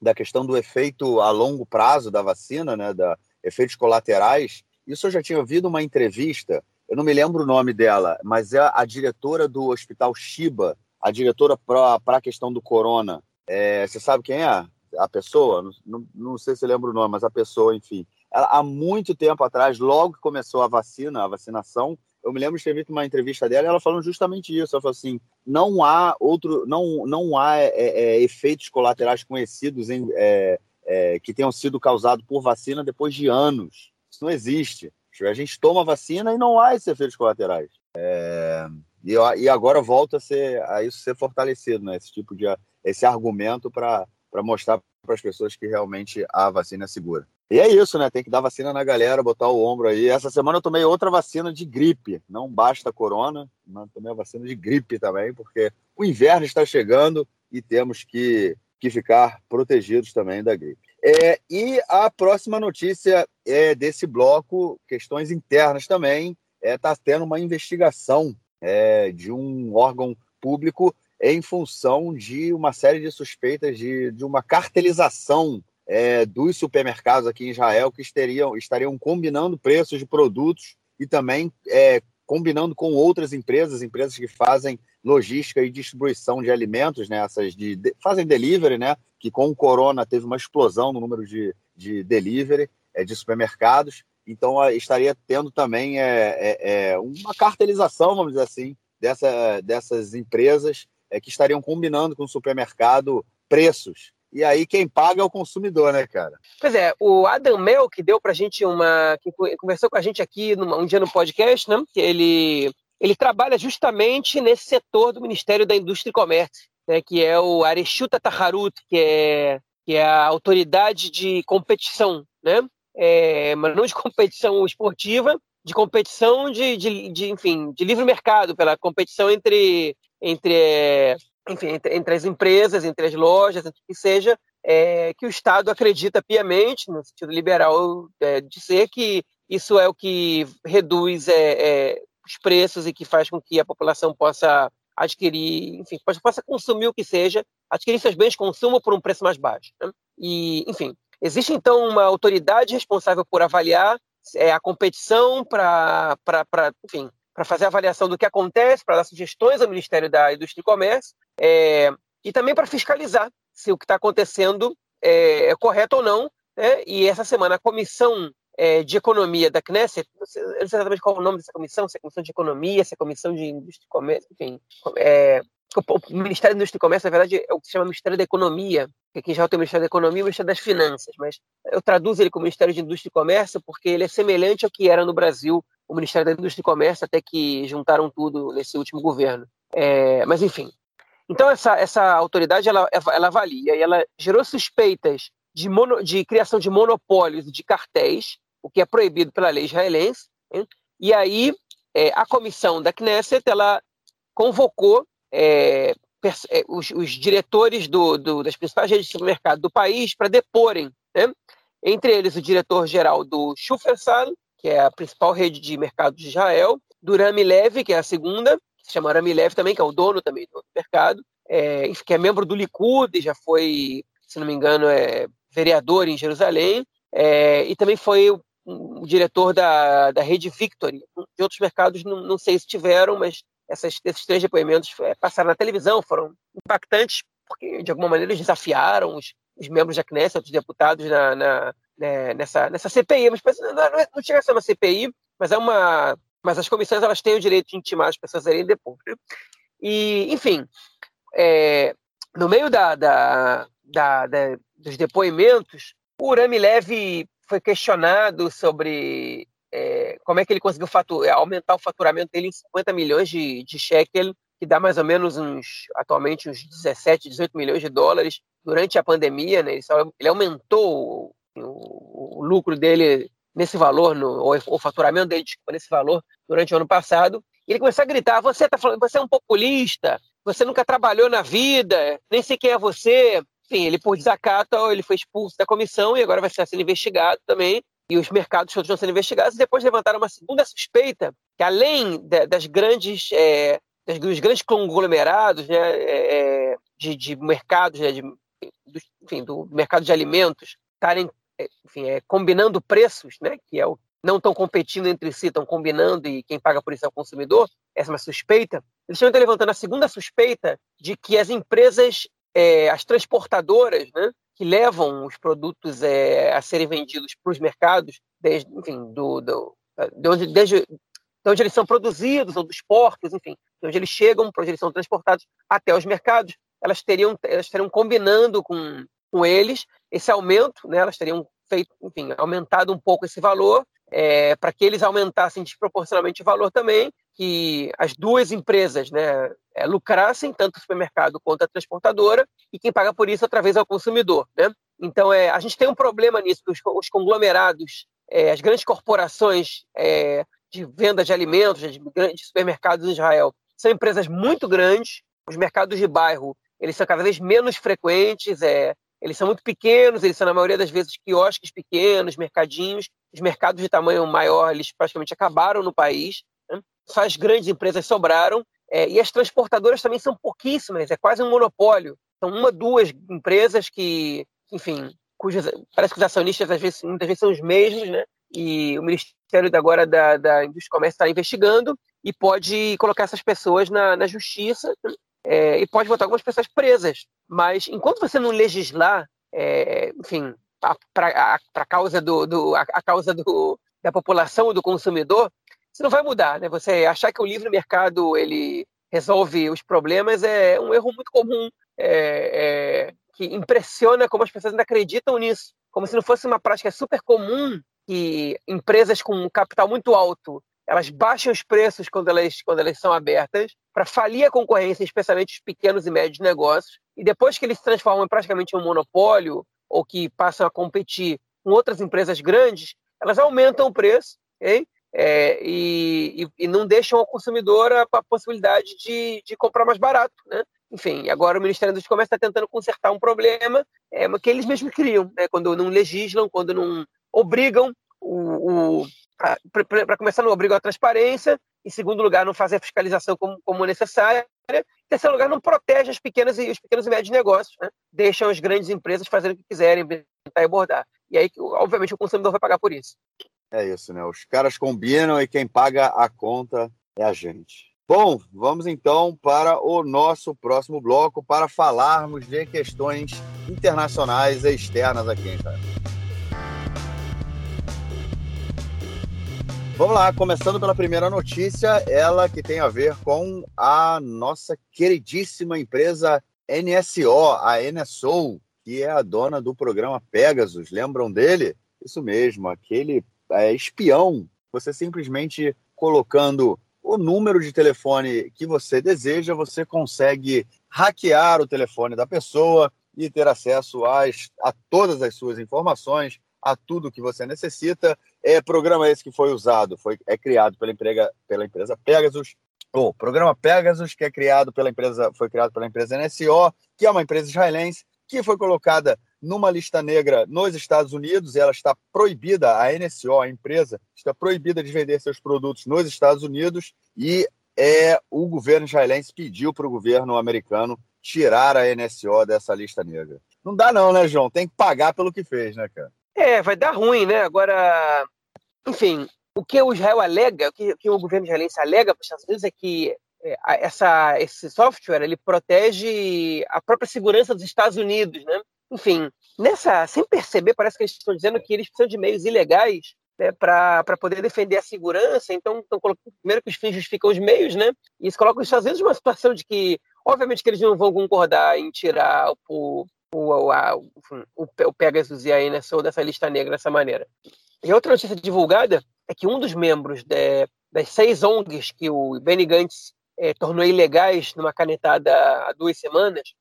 A: da questão do efeito a longo prazo da vacina, né, da efeitos colaterais. Isso eu já tinha ouvido uma entrevista, eu não me lembro o nome dela, mas é a diretora do Hospital Shiba, a diretora para a questão do corona. É, você sabe quem é? A pessoa? Não, não, sei se lembro o nome, mas a pessoa, enfim. Ela, há muito tempo atrás, logo que começou a vacina, a vacinação, eu me lembro de ter visto uma entrevista dela ela falando justamente isso. Ela falou assim: não há outro, não, não há é, é, efeitos colaterais conhecidos em, é, é que tenham sido causados por vacina depois de anos. Isso não existe. A gente toma vacina e não há esses efeitos colaterais. É, e, e, agora volta a, ser, a isso ser fortalecido, né? Esse tipo de esse argumento para mostrar para as pessoas que realmente a vacina é segura. E é isso, né? Tem que dar vacina na galera, botar o ombro aí. Essa semana eu tomei outra vacina de gripe. Não basta a corona, mas tomei a vacina de gripe também, porque o inverno está chegando e temos que, que ficar protegidos também da gripe. É, e a próxima notícia é desse bloco, questões internas também. Está é, tá tendo uma investigação é, de um órgão público em função de uma série de suspeitas de, de uma cartelização é, dos supermercados aqui em Israel que estariam, estariam combinando preços de produtos e também é, combinando com outras empresas, empresas que fazem logística e distribuição de alimentos, né, essas de, de fazem delivery, né, que com o corona teve uma explosão no número de, de delivery é, de supermercados, então estaria tendo também é, é, é, uma cartelização, vamos dizer assim, dessa, dessas empresas é, que estariam combinando com o supermercado preços e aí quem paga é o consumidor, né, cara?
B: Pois é, o Adam Mel, que deu pra gente uma. que conversou com a gente aqui numa, um dia no podcast, né? Ele, ele trabalha justamente nesse setor do Ministério da Indústria e Comércio, né, que é o Areshuta Taharut, que é, que é a autoridade de competição, né? É, mas não de competição esportiva, de competição de, de, de, enfim, de livre mercado, pela competição entre, entre enfim, entre, entre, as empresas, entre as lojas, entre que seja, é, que o Estado acredita piamente, no sentido liberal é, de ser, que isso é o que reduz é, é os preços e que faz com que a população possa adquirir, enfim, possa consumir o que seja, adquirir seus bens de consumo por um preço mais baixo. Né? E, enfim, existe então uma autoridade responsável por avaliar é, a competição para, enfim, para fazer avaliação do que acontece, para dar sugestões ao Ministério da Indústria e Comércio é, e também para fiscalizar se o que está acontecendo é, é, correto ou não. Né? E essa semana a Comissão é, de Economia da Knesset, não sei, não sei exatamente qual é o nome dessa comissão, se é Comissão de Economia, se é Comissão de Indústria e Comércio, enfim. É, o Ministério da Indústria e Comércio, na verdade, é o que se chama Ministério da Economia, que aqui já tem o Ministério da Economia e o Ministério das Finanças, mas eu traduzo ele como Ministério de Indústria e Comércio porque ele é semelhante ao que era no Brasil o Ministério da Indústria e Comércio, até que juntaram tudo nesse último governo. É, mas, enfim. Então, essa, essa autoridade, ela, ela avalia e ela gerou suspeitas de, mono, de criação de monopólios de cartéis, o que é proibido pela lei israelense. Hein? E aí, é, a comissão da Knesset, ela convocou é, é, os, os diretores do, do, das principais redes de supermercado do país para deporem, né? entre eles o diretor-geral do Shufersal, que é a principal rede de mercado de Israel, do Rami Levi, que é a segunda, que se chama Rami Levi também, que é o dono também do mercado, é, que é membro do Likud e já foi, se não me engano, é vereador em Jerusalém, é, e também foi o, o, diretor da, da rede Victory. De outros mercados, não, não sei se tiveram, mas essas, esses três depoimentos é, passaram na televisão, foram impactantes, porque de alguma maneira eles desafiaram os, os membros da Knesset, os deputados na, na né, nessa, nessa CPI, mas não, não, não chega a ser uma CPI, mas é uma. Mas as comissões elas têm o direito de intimar as pessoas a irem depor. E, enfim, é, no meio da, da, da, da, dos depoimentos, o Rami Leve foi questionado sobre é, como é que ele conseguiu aumentar o faturamento dele em 50 milhões de, de shekel, que dá mais ou menos uns, atualmente, uns 17, 18 milhões de dólares durante a pandemia. Né? Ele, só, ele aumentou o, o lucro dele nesse valor, no, ou o faturamento dele desculpa, nesse valor durante o ano passado. E ele começou a gritar: você tá falando, você é um populista, você nunca trabalhou na vida, nem sei quem é você. Enfim, ele por desacato, ele foi expulso da comissão e agora vai ser sendo investigado também. E os mercados todos sendo investigados. E depois levantaram uma segunda suspeita, que além de, das grandes, é, das, dos grandes conglomerados né, é, é de, de mercados, né, de, do, enfim, do mercado de alimentos, estarem é, enfim, é, combinando preços, né, que é o, não estão competindo entre si, estão combinando e quem paga por isso é o consumidor, essa é uma suspeita. Eles estão levantando a segunda suspeita de que as empresas, é, as transportadoras, né, que levam os produtos é, a serem vendidos para os mercados, desde, enfim, do, do, de, onde, desde, de onde eles são produzidos, ou dos portos, enfim, de onde eles chegam, para onde eles são transportados até os mercados, elas teriam, elas estariam combinando com, com eles esse aumento, né, elas teriam feito, enfim, aumentado um pouco esse valor, é, para que eles aumentassem desproporcionalmente o valor também, que as duas empresas né, é, lucrassem, tanto o supermercado quanto a transportadora, e quem paga por isso outra é o consumidor. Né? Então, é, a gente tem um problema nisso, que os, os conglomerados, é, as grandes corporações é, de venda de alimentos, de grandes supermercados em Israel, são empresas muito grandes, os mercados de bairro eles são cada vez menos frequentes, é, eles são muito pequenos, eles são, na maioria das vezes, quiosques pequenos, mercadinhos. Os mercados de tamanho maior, eles praticamente acabaram no país. Né? Só as grandes empresas sobraram. É, e as transportadoras também são pouquíssimas, é quase um monopólio. São uma, duas empresas que, enfim, cujas, parece que os acionistas às vezes, muitas vezes são os mesmos, né? E o Ministério agora da, da Indústria e Comércio está investigando e pode colocar essas pessoas na, na justiça é, e pode botar algumas pessoas presas. Mas enquanto você não legislar, é, enfim, para a causa, do, do, a, a causa do, da população, do consumidor, você não vai mudar. Né? Você achar que o livre mercado ele resolve os problemas é um erro muito comum, é, é, que impressiona como as pessoas ainda acreditam nisso. Como se não fosse uma prática super comum que empresas com capital muito alto elas baixam os preços quando elas, quando elas são abertas para falir a concorrência, especialmente os pequenos e médios negócios, e depois que eles se transformam praticamente em um monopólio ou que passam a competir com outras empresas grandes, elas aumentam o preço okay? É, e, e, e, não deixam ao consumidor a, a possibilidade de, de, comprar mais barato. Né? Enfim, agora o Ministério do Comércio está tentando consertar um problema é, que eles mesmos criam, né? quando não legislam, quando não obrigam o, o para começar, não obriga a transparência. Em segundo lugar, não faz a fiscalização como, como necessária. Em terceiro lugar, não protege as pequenas e, os pequenos e médios negócios. Né? Deixam as grandes empresas fazerem o que quiserem, tentar abordar. E aí, obviamente, o consumidor vai pagar por isso.
A: É isso, né? Os caras combinam e quem paga a conta é a gente. Bom, vamos então para o nosso próximo bloco para falarmos de questões internacionais e externas aqui em Israel. Vamos lá, começando pela primeira notícia, ela que tem a ver com a nossa queridíssima empresa NSO, a NSO, que é a dona do programa Pegasus. Lembram dele? Isso mesmo, aquele é, espião. Você simplesmente colocando o número de telefone que você deseja, você consegue hackear o telefone da pessoa e ter acesso às, a todas as suas informações, a tudo que você necessita. É programa esse que foi usado, foi é criado pela, emprega, pela empresa Pegasus o programa Pegasus, que é criado pela empresa, foi criado pela empresa NSO, que é uma empresa israelense, que foi colocada numa lista negra nos Estados Unidos, ela está proibida, a NSO, a empresa, está proibida de vender seus produtos nos Estados Unidos e é, o governo israelense pediu para o governo americano tirar a NSO dessa lista negra. Não dá não, né, João? Tem que pagar pelo que fez, né, cara?
B: É, vai dar ruim, né? Agora, enfim, o que o Israel alega, o que, que o governo israelense alega para os Estados Unidos é que é, essa, esse software ele protege a própria segurança dos Estados Unidos, né? Enfim, nessa, sem perceber, parece que eles estão dizendo que eles precisam de meios ilegais né, para poder defender a segurança. Então, colocando primeiro que os fins justificam os meios, né? E isso coloca os Estados Unidos numa situação de que, obviamente, que eles não vão concordar em tirar o, o, a, o, o Pegasus e a NSO dessa lista negra dessa maneira. E outra notícia divulgada é que um dos membros de, das seis ONGs que o Benny Gantz é, tornou ilegais numa canetada há duas semanas?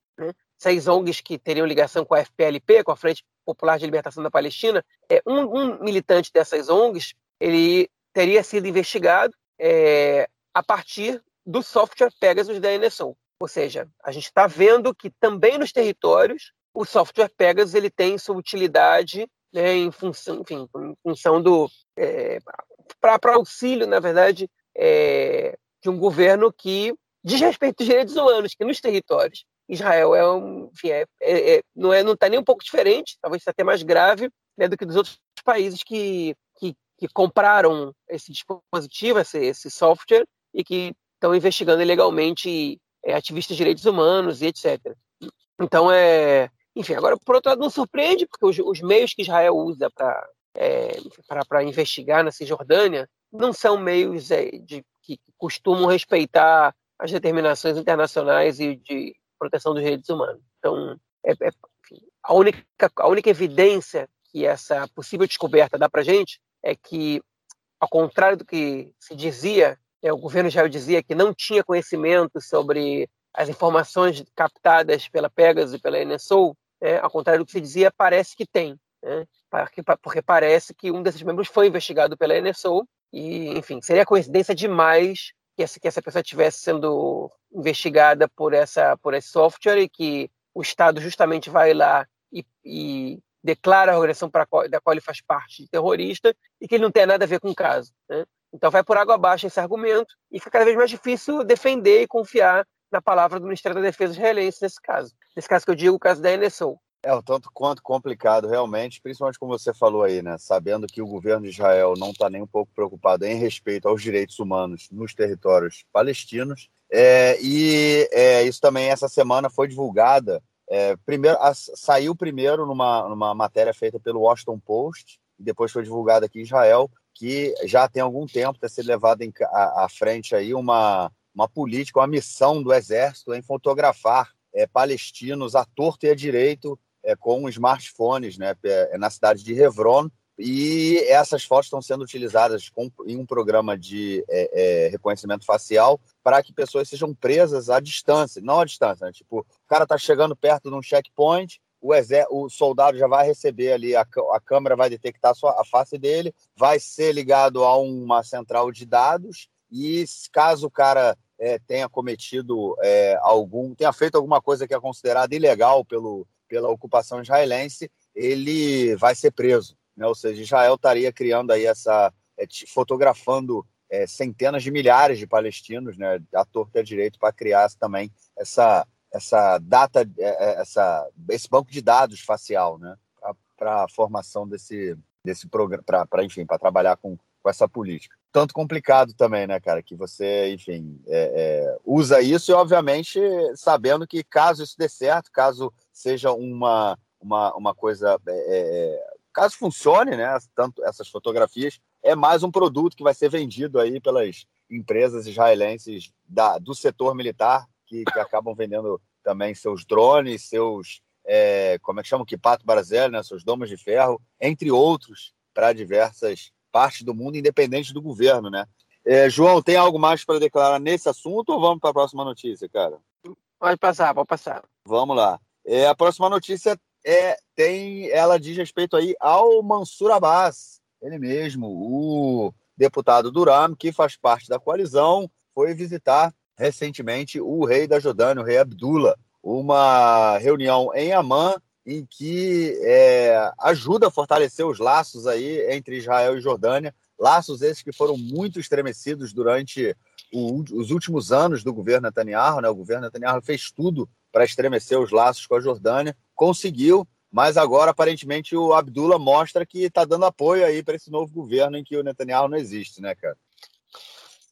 B: Seis ONGs que teriam ligação com a FPLP, com a Frente Popular de Libertação da Palestina, é, um, um militante dessas ONGs ele teria sido investigado é, a partir do software Pegasus da NSO. Ou seja, a gente está vendo que também nos territórios o software Pegasus ele tem sua utilidade né, em função, enfim, em função do é, para auxílio, na verdade, é, de um governo que desrespeita os direitos humanos, que nos territórios Israel é um, enfim, é, é, é não é, não está nem um pouco diferente, talvez até mais grave, né, do que dos outros países que, que, que compraram esse dispositivo, esse, esse, software e que estão investigando ilegalmente é, ativistas de direitos humanos e etc. Então é, enfim, agora por outro lado não surpreende porque os, os meios que Israel usa para é, para investigar na Cisjordânia não são meios de, que costumam respeitar as determinações internacionais e de proteção dos direitos humanos. Então, é, é, a, única, a única evidência que essa possível descoberta dá para gente é que, ao contrário do que se dizia, é, o governo Israel dizia que não tinha conhecimento sobre as informações captadas pela Pegasus e pela NSO, é, ao contrário do que se dizia, parece que tem. Né? Porque, porque parece que um desses membros foi investigado pela NSO e, enfim, seria coincidência demais que essa, que essa pessoa estivesse sendo investigada por, essa, por esse software e que o Estado justamente vai lá e, e declara a organização da qual ele faz parte de terrorista e que ele não tem nada a ver com o caso. Né? Então vai por água abaixo esse argumento e fica cada vez mais difícil defender e confiar na palavra do Ministério da Defesa israelense nesse caso. Nesse caso que eu digo, o caso da NSO.
A: É o tanto quanto complicado, realmente, principalmente como você falou aí, né? Sabendo que o governo de Israel não está nem um pouco preocupado em respeito aos direitos humanos nos territórios palestinos. É, e é, isso também, essa semana, foi divulgada. É, primeiro, a, saiu primeiro numa, numa matéria feita pelo Washington Post, e depois foi divulgada aqui em Israel, que já tem algum tempo sido levado em, à, frente aí uma, uma política, uma missão do Exército em fotografar é, palestinos à torta e à direito é, com smartphones né, é, na cidade de Hebron, e essas fotos estão sendo utilizadas com, em um programa de é, é, reconhecimento facial para que pessoas sejam presas à distância, não à distância, né? tipo, o cara está chegando perto de um checkpoint, o, o soldado já vai receber ali, a, a câmera vai detectar a, sua, a face dele, vai ser ligado a uma central de dados, e caso o cara é, tenha cometido é, algum, tenha feito alguma coisa que é considerada ilegal pelo, pela ocupação israelense, ele vai ser preso. Né? Ou seja, Israel estaria criando aí essa. É, fotografando é, centenas de milhares de palestinos, né, à torta direito, para criar também essa, essa data, é, é, essa, esse banco de dados facial, né, para a formação desse, desse programa, para enfim, para trabalhar com, com essa política. Tanto complicado também, né, cara, que você, enfim, é, é, usa isso e, obviamente, sabendo que caso isso dê certo, caso seja uma, uma, uma coisa. É, é, caso funcione, né? Tanto essas fotografias, é mais um produto que vai ser vendido aí pelas empresas israelenses da, do setor militar, que, que acabam vendendo também seus drones, seus. É, como é que chama? Kipato Brasil, né? Seus domos de ferro, entre outros, para diversas partes do mundo, independente do governo, né? É, João, tem algo mais para declarar nesse assunto ou vamos para a próxima notícia, cara?
B: Pode passar, pode passar.
A: Vamos lá. É, a próxima notícia é, tem, ela diz respeito aí ao Mansur Abbas, ele mesmo, o deputado Duram, que faz parte da coalizão, foi visitar recentemente o rei da Jordânia, o rei Abdullah, uma reunião em Amman em que é, ajuda a fortalecer os laços aí entre Israel e Jordânia, laços esses que foram muito estremecidos durante o, os últimos anos do governo Netanyahu. Né? O governo Netanyahu fez tudo para estremecer os laços com a Jordânia, conseguiu, mas agora aparentemente o Abdullah mostra que está dando apoio aí para esse novo governo em que o Netanyahu não existe, né, cara?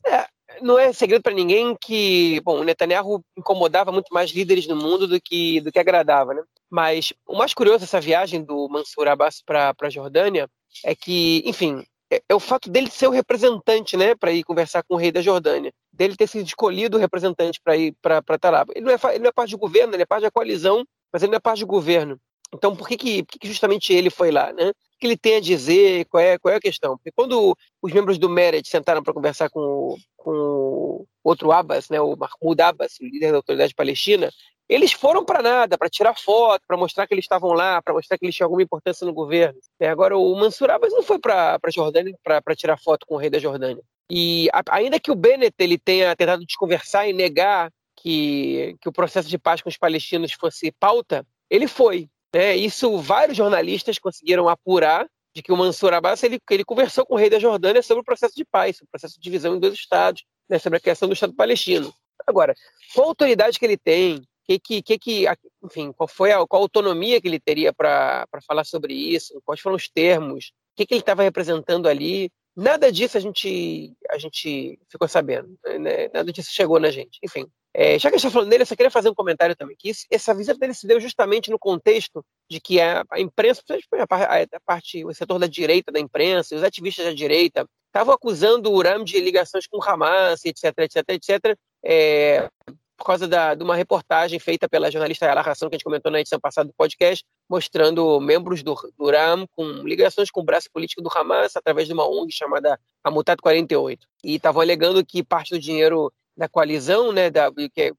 B: É, não é segredo para ninguém que, bom, o Netanyahu incomodava muito mais líderes no mundo do que do que agradava, né? Mas o mais curioso dessa viagem do Mansur Abbas para a Jordânia é que, enfim, é, é, o fato dele ser o representante, né, para ir conversar com o rei da Jordânia, dele ter sido escolhido o representante para ir para lá. Ele não, é, ele não é parte do governo, ele é parte da coalizão, mas ele não é parte do governo. Então, por que, que, por que, justamente ele foi lá, né? O que ele tem a dizer? Qual é, qual é a questão? Porque quando os membros do Mered sentaram para conversar com o, com o outro Abbas, né, o Mahmoud Abbas, líder da autoridade palestina, eles foram para nada, para tirar foto, para mostrar que eles estavam lá, para mostrar que eles tinham alguma importância no governo. É, agora, o Mansur Abbas não foi para a Jordânia para tirar foto com o rei da Jordânia. E a, ainda que o Bennett ele tenha tentado desconversar e negar que, que o processo de paz com os palestinos fosse pauta, ele foi. Né? Isso vários jornalistas conseguiram apurar de que o Mansur Abbas ele, ele conversou com o rei da Jordânia sobre o processo de paz, sobre o processo de divisão em dois estados, né? sobre a criação do Estado palestino. Agora, qual autoridade que ele tem? Que, que, que, enfim, qual foi a, qual a autonomia que ele teria para falar sobre isso? Quais foram os termos? O que, que ele estava representando ali? Nada disso a gente, a gente ficou sabendo, né? nada disso chegou na gente. Enfim, é, já que a gente está falando dele, eu só queria fazer um comentário também, que isso, essa visita dele se deu justamente no contexto de que a, a imprensa, a, parte, o setor da direita da imprensa, os ativistas da direita, estavam acusando o Uram de ligações com Hamas, etc, etc, etc, é, por causa da, de uma reportagem feita pela jornalista Yala Hassan, que a gente comentou na edição passada do podcast, mostrando membros do, do Uram com ligações com o braço político do Hamas através de uma ONG chamada Amutat 48. E estavam alegando que parte do dinheiro da coalizão, né, da, que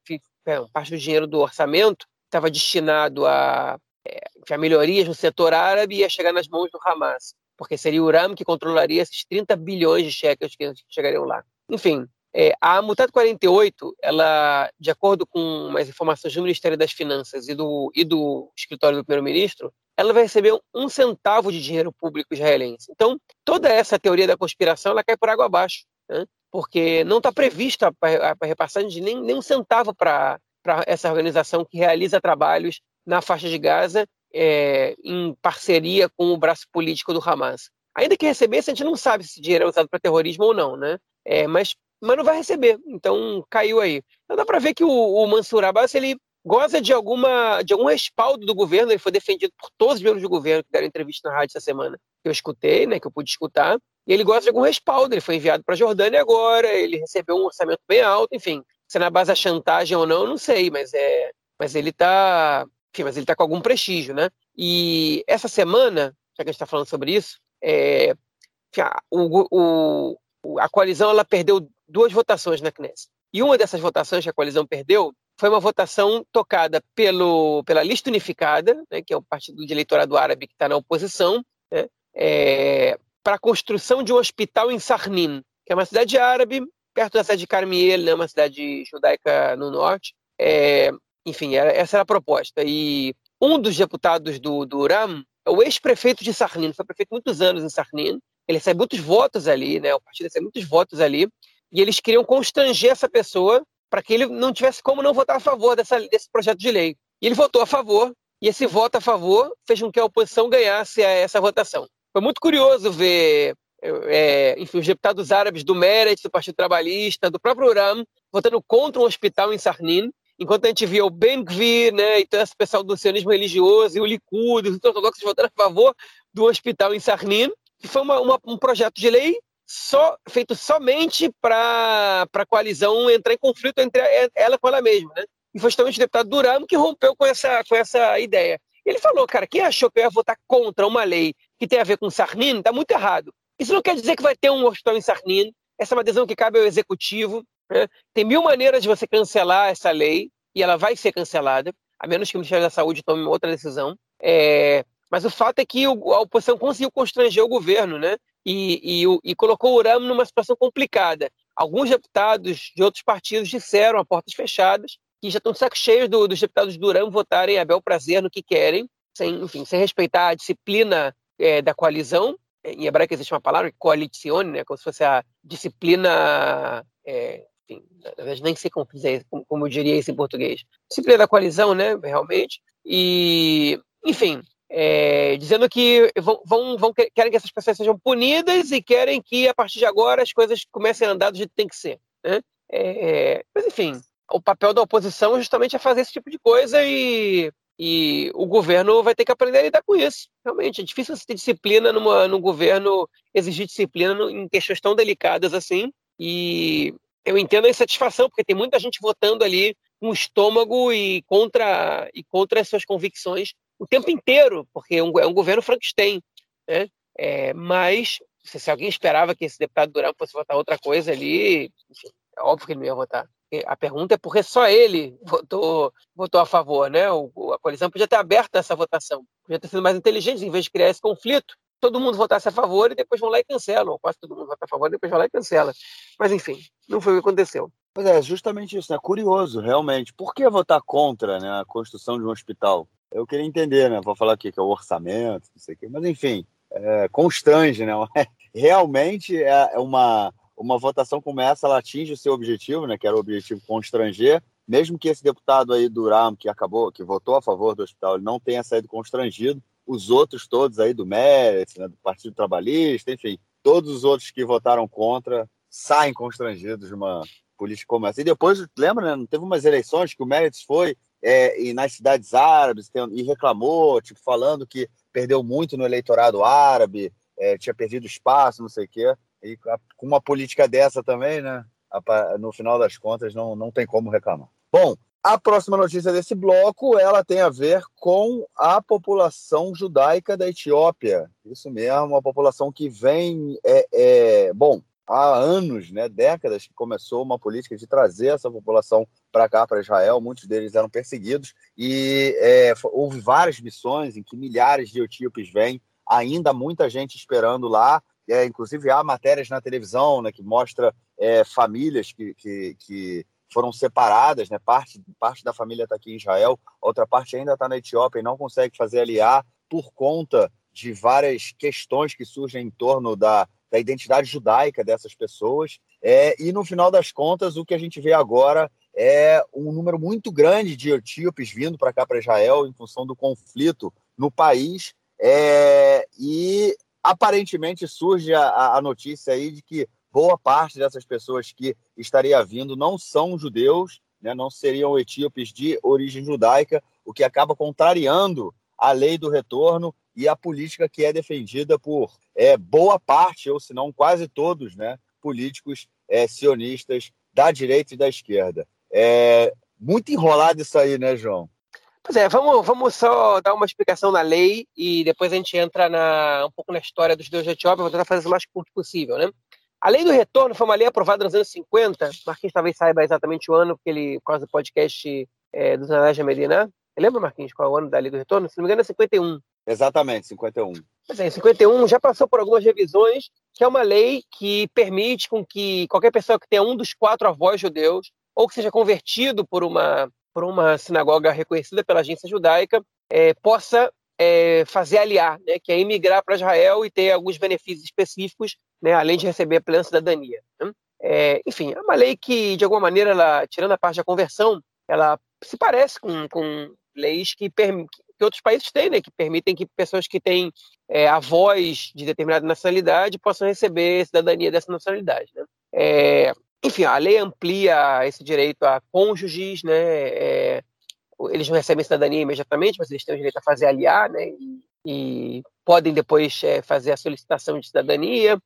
B: é, parte do dinheiro do orçamento estava destinado a, é, a melhorias no setor árabe e ia chegar nas mãos do Hamas, porque seria o Uram que controlaria esses 30 bilhões de cheques que chegariam lá. Enfim, é, a Mutad 48, ela, de acordo com as informações do Ministério das Finanças e do, e do escritório do primeiro-ministro, ela vai receber um centavo de dinheiro público israelense. Então, toda essa teoria da conspiração ela cai por água abaixo. Né? porque não está prevista a repassagem de nem, nem um centavo para essa organização que realiza trabalhos na faixa de Gaza é, em parceria com o braço político do Hamas. Ainda que recebesse, a gente não sabe se dinheiro é usado para terrorismo ou não, né? É, mas, mas não vai receber, então caiu aí. Então dá para ver que o, o Mansur Abbas ele goza de, alguma, de algum respaldo do governo, ele foi defendido por todos os membros do governo que deram entrevista na rádio essa semana, que eu escutei, né, que eu pude escutar, e ele gosta de algum respaldo. Ele foi enviado para a Jordânia agora, ele recebeu um orçamento bem alto, enfim. Se na base da chantagem ou não, não sei, mas é, mas ele está, enfim, mas ele está com algum prestígio, né? E essa semana, já que a gente está falando sobre isso, é, a, o, o, a coalizão ela perdeu duas votações na Knesset. E uma dessas votações que a coalizão perdeu foi uma votação tocada pelo, pela lista unificada, né, que é o partido de eleitorado árabe que está na oposição, né, é, para a construção de um hospital em Sarnin, que é uma cidade árabe, perto da cidade de Carmiel, né, uma cidade judaica no norte. É, enfim, era, essa era a proposta. E um dos deputados do, do Uram é o ex-prefeito de Sarnin, foi prefeito muitos anos em Sarnin, ele recebe muitos votos ali, né, o partido recebe muitos votos ali, e eles queriam constranger essa pessoa para que ele não tivesse como não votar a favor dessa, desse projeto de lei. E ele votou a favor, e esse voto a favor fez com que a oposição ganhasse essa votação. Foi muito curioso ver é, enfim, os deputados árabes do Meretz, do Partido Trabalhista, do próprio Uram, votando contra um hospital em Sarnin, enquanto a gente via o Ben Gvir, né, e todo esse pessoal do sionismo religioso, e o Likud, os ortodoxos votando a favor do hospital em Sarnin, que foi uma, uma, um projeto de lei só, feito somente para a coalizão entrar em conflito entre ela com ela mesma. Né? E foi justamente o deputado Duramo que rompeu com essa, com essa ideia. Ele falou, cara, quem achou que eu ia votar contra uma lei que tem a ver com Sarnin, está muito errado. Isso não quer dizer que vai ter um hospital em Sarnin, essa é uma decisão que cabe ao executivo. Né? Tem mil maneiras de você cancelar essa lei, e ela vai ser cancelada, a menos que o Ministério da Saúde tome outra decisão. É... Mas o fato é que a oposição conseguiu constranger o governo, né? E, e, e colocou o Uram numa situação complicada. alguns deputados de outros partidos disseram a portas fechadas que já estão de saco cheio do, dos deputados do Durão votarem a bel prazer no que querem, sem, enfim, sem respeitar a disciplina é, da coalizão. Em hebraico existe uma palavra, coalicione, né, como se fosse a disciplina é, enfim, nem sei como, como, como eu diria isso em português. Disciplina da coalizão, né, realmente. E, enfim, é, dizendo que vão, vão, vão, querem que essas pessoas sejam punidas e querem que, a partir de agora, as coisas comecem a andar do jeito que tem que ser. Né? É, mas, enfim, o papel da oposição justamente é fazer esse tipo de coisa e, e o governo vai ter que aprender a lidar com isso. Realmente, é difícil você ter disciplina numa, num governo, exigir disciplina em questões tão delicadas assim. E eu entendo a insatisfação, porque tem muita gente votando ali com estômago e contra, e contra as suas convicções o tempo inteiro, porque é um, é um governo Frankenstein. Né? É, mas, se, se, alguém esperava que esse deputado Durão fosse votar outra coisa ali, enfim, é óbvio que ele não ia votar. A pergunta é porque só ele votou, votou a favor, né? O, a coalizão podia ter aberto essa votação, podia ter sido mais inteligente, em vez de criar esse conflito, todo mundo votasse a favor e depois vão lá e cancelam. Ou quase todo mundo vota a favor e depois vai lá e cancela. Mas enfim, não foi o que aconteceu.
A: Pois é, justamente isso, né? Curioso, realmente. Por que votar contra né, a construção de um hospital? Eu queria entender, né? Vou falar aqui que é o orçamento, não sei o quê, mas enfim, é, constrange, né? Realmente é, é uma, uma votação como essa, ela atinge o seu objetivo, né? Que era o objetivo constranger, mesmo que esse deputado aí do RAM, que acabou, que votou a favor do hospital, ele não tenha saído constrangido, os outros todos aí do Meretz, né, do Partido Trabalhista, enfim, todos os outros que votaram contra saem constrangidos de uma política como essa. E depois, lembra, né, teve umas eleições que o Meretz foi é, e nas cidades árabes e reclamou, tipo, falando que perdeu muito no eleitorado árabe, é, tinha perdido espaço, não sei o quê. E com uma política dessa também, né, no final das contas, não, não tem como reclamar. Bom, a próxima notícia desse bloco, ela tem a ver com a população judaica da Etiópia. Isso mesmo, a população que vem, é, é, bom, há anos, né, décadas, que começou uma política de trazer essa população para cá, para Israel. Muitos deles eram perseguidos e é, houve várias missões em que milhares de etíopes vêm. Ainda muita gente esperando lá. É, inclusive há matérias na televisão né, que mostra é, famílias que, que, que foram separadas, né? Parte, parte da família está aqui em Israel, outra parte ainda está na Etiópia e não consegue fazer aliar por conta de várias questões que surgem em torno da, da identidade judaica dessas pessoas. É, e no final das contas, o que a gente vê agora é um número muito grande de etíopes vindo para cá, para Israel, em função do conflito no país. É, e aparentemente surge a, a notícia aí de que boa parte dessas pessoas que estaria vindo não são judeus, né, não seriam etíopes de origem judaica, o que acaba contrariando a lei do retorno e a política que é defendida por é, boa parte, ou se não quase todos, né, políticos é, sionistas da direita e da esquerda. É muito enrolado isso aí, né, João?
B: Pois é, vamos, vamos só dar uma explicação na lei e depois a gente entra na, um pouco na história dos judeus de Etiópia, vou tentar fazer o mais curto possível, né? A lei do retorno foi uma lei aprovada nos anos 50. Marquinhos talvez saiba exatamente o ano, porque ele, por causa do podcast é, do Zanage Medina. Lembra, Marquinhos, qual é o ano da lei do retorno? Se não me engano, é 51.
A: Exatamente, 51.
B: Pois é, em 51 já passou por algumas revisões, que é uma lei que permite com que qualquer pessoa que tenha um dos quatro avós judeus, ou que seja convertido por uma, por uma sinagoga reconhecida pela agência judaica, é, possa é, fazer aliar, né, que é emigrar para Israel e ter alguns benefícios específicos, né, além de receber a plena cidadania. Né? É, enfim, é uma lei que, de alguma maneira, ela, tirando a parte da conversão, ela se parece com, com leis que, que outros países têm, né, que permitem que pessoas que têm é, avós de determinada nacionalidade possam receber cidadania dessa nacionalidade. Né? É, enfim, a lei amplia esse direito a cônjuges, né, é, eles não recebem cidadania imediatamente, mas eles têm o direito a fazer aliar, né? E, e podem depois é, fazer a solicitação de cidadania,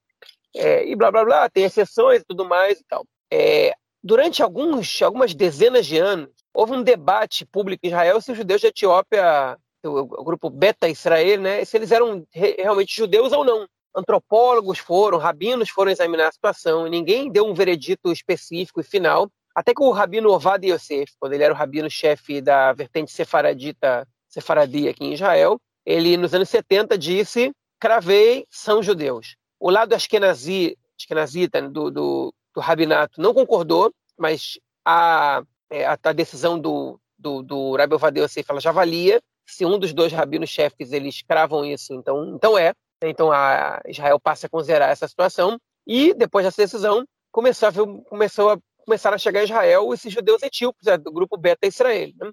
B: é, e blá blá blá, tem exceções e tudo mais e tal. É, durante alguns, algumas dezenas de anos, houve um debate público em Israel se os judeus de Etiópia, o, grupo Beta Israel, né, se eles eram re, realmente judeus ou não. Antropólogos foram, rabinos foram examinar a situação, e ninguém deu um veredito específico e final. Até que o rabino Ovad Yosef, quando ele era o rabino-chefe da vertente sefaradita, sefaradia aqui em Israel, ele, nos anos 70, disse, cravei, são judeus. O lado ashkenazi, ashkenazita, do, do, do rabinato não concordou, mas a, é, a, a decisão do, do, do Rabi Ovadeu fala já valia. Se um dos dois rabinos-chefes eles cravam isso, então, então é. Então a Israel passa a considerar essa situação. E depois dessa decisão, começou a, começou a começaram a chegar a Israel esses judeus etíopes, é, do grupo Beta Israel. Né?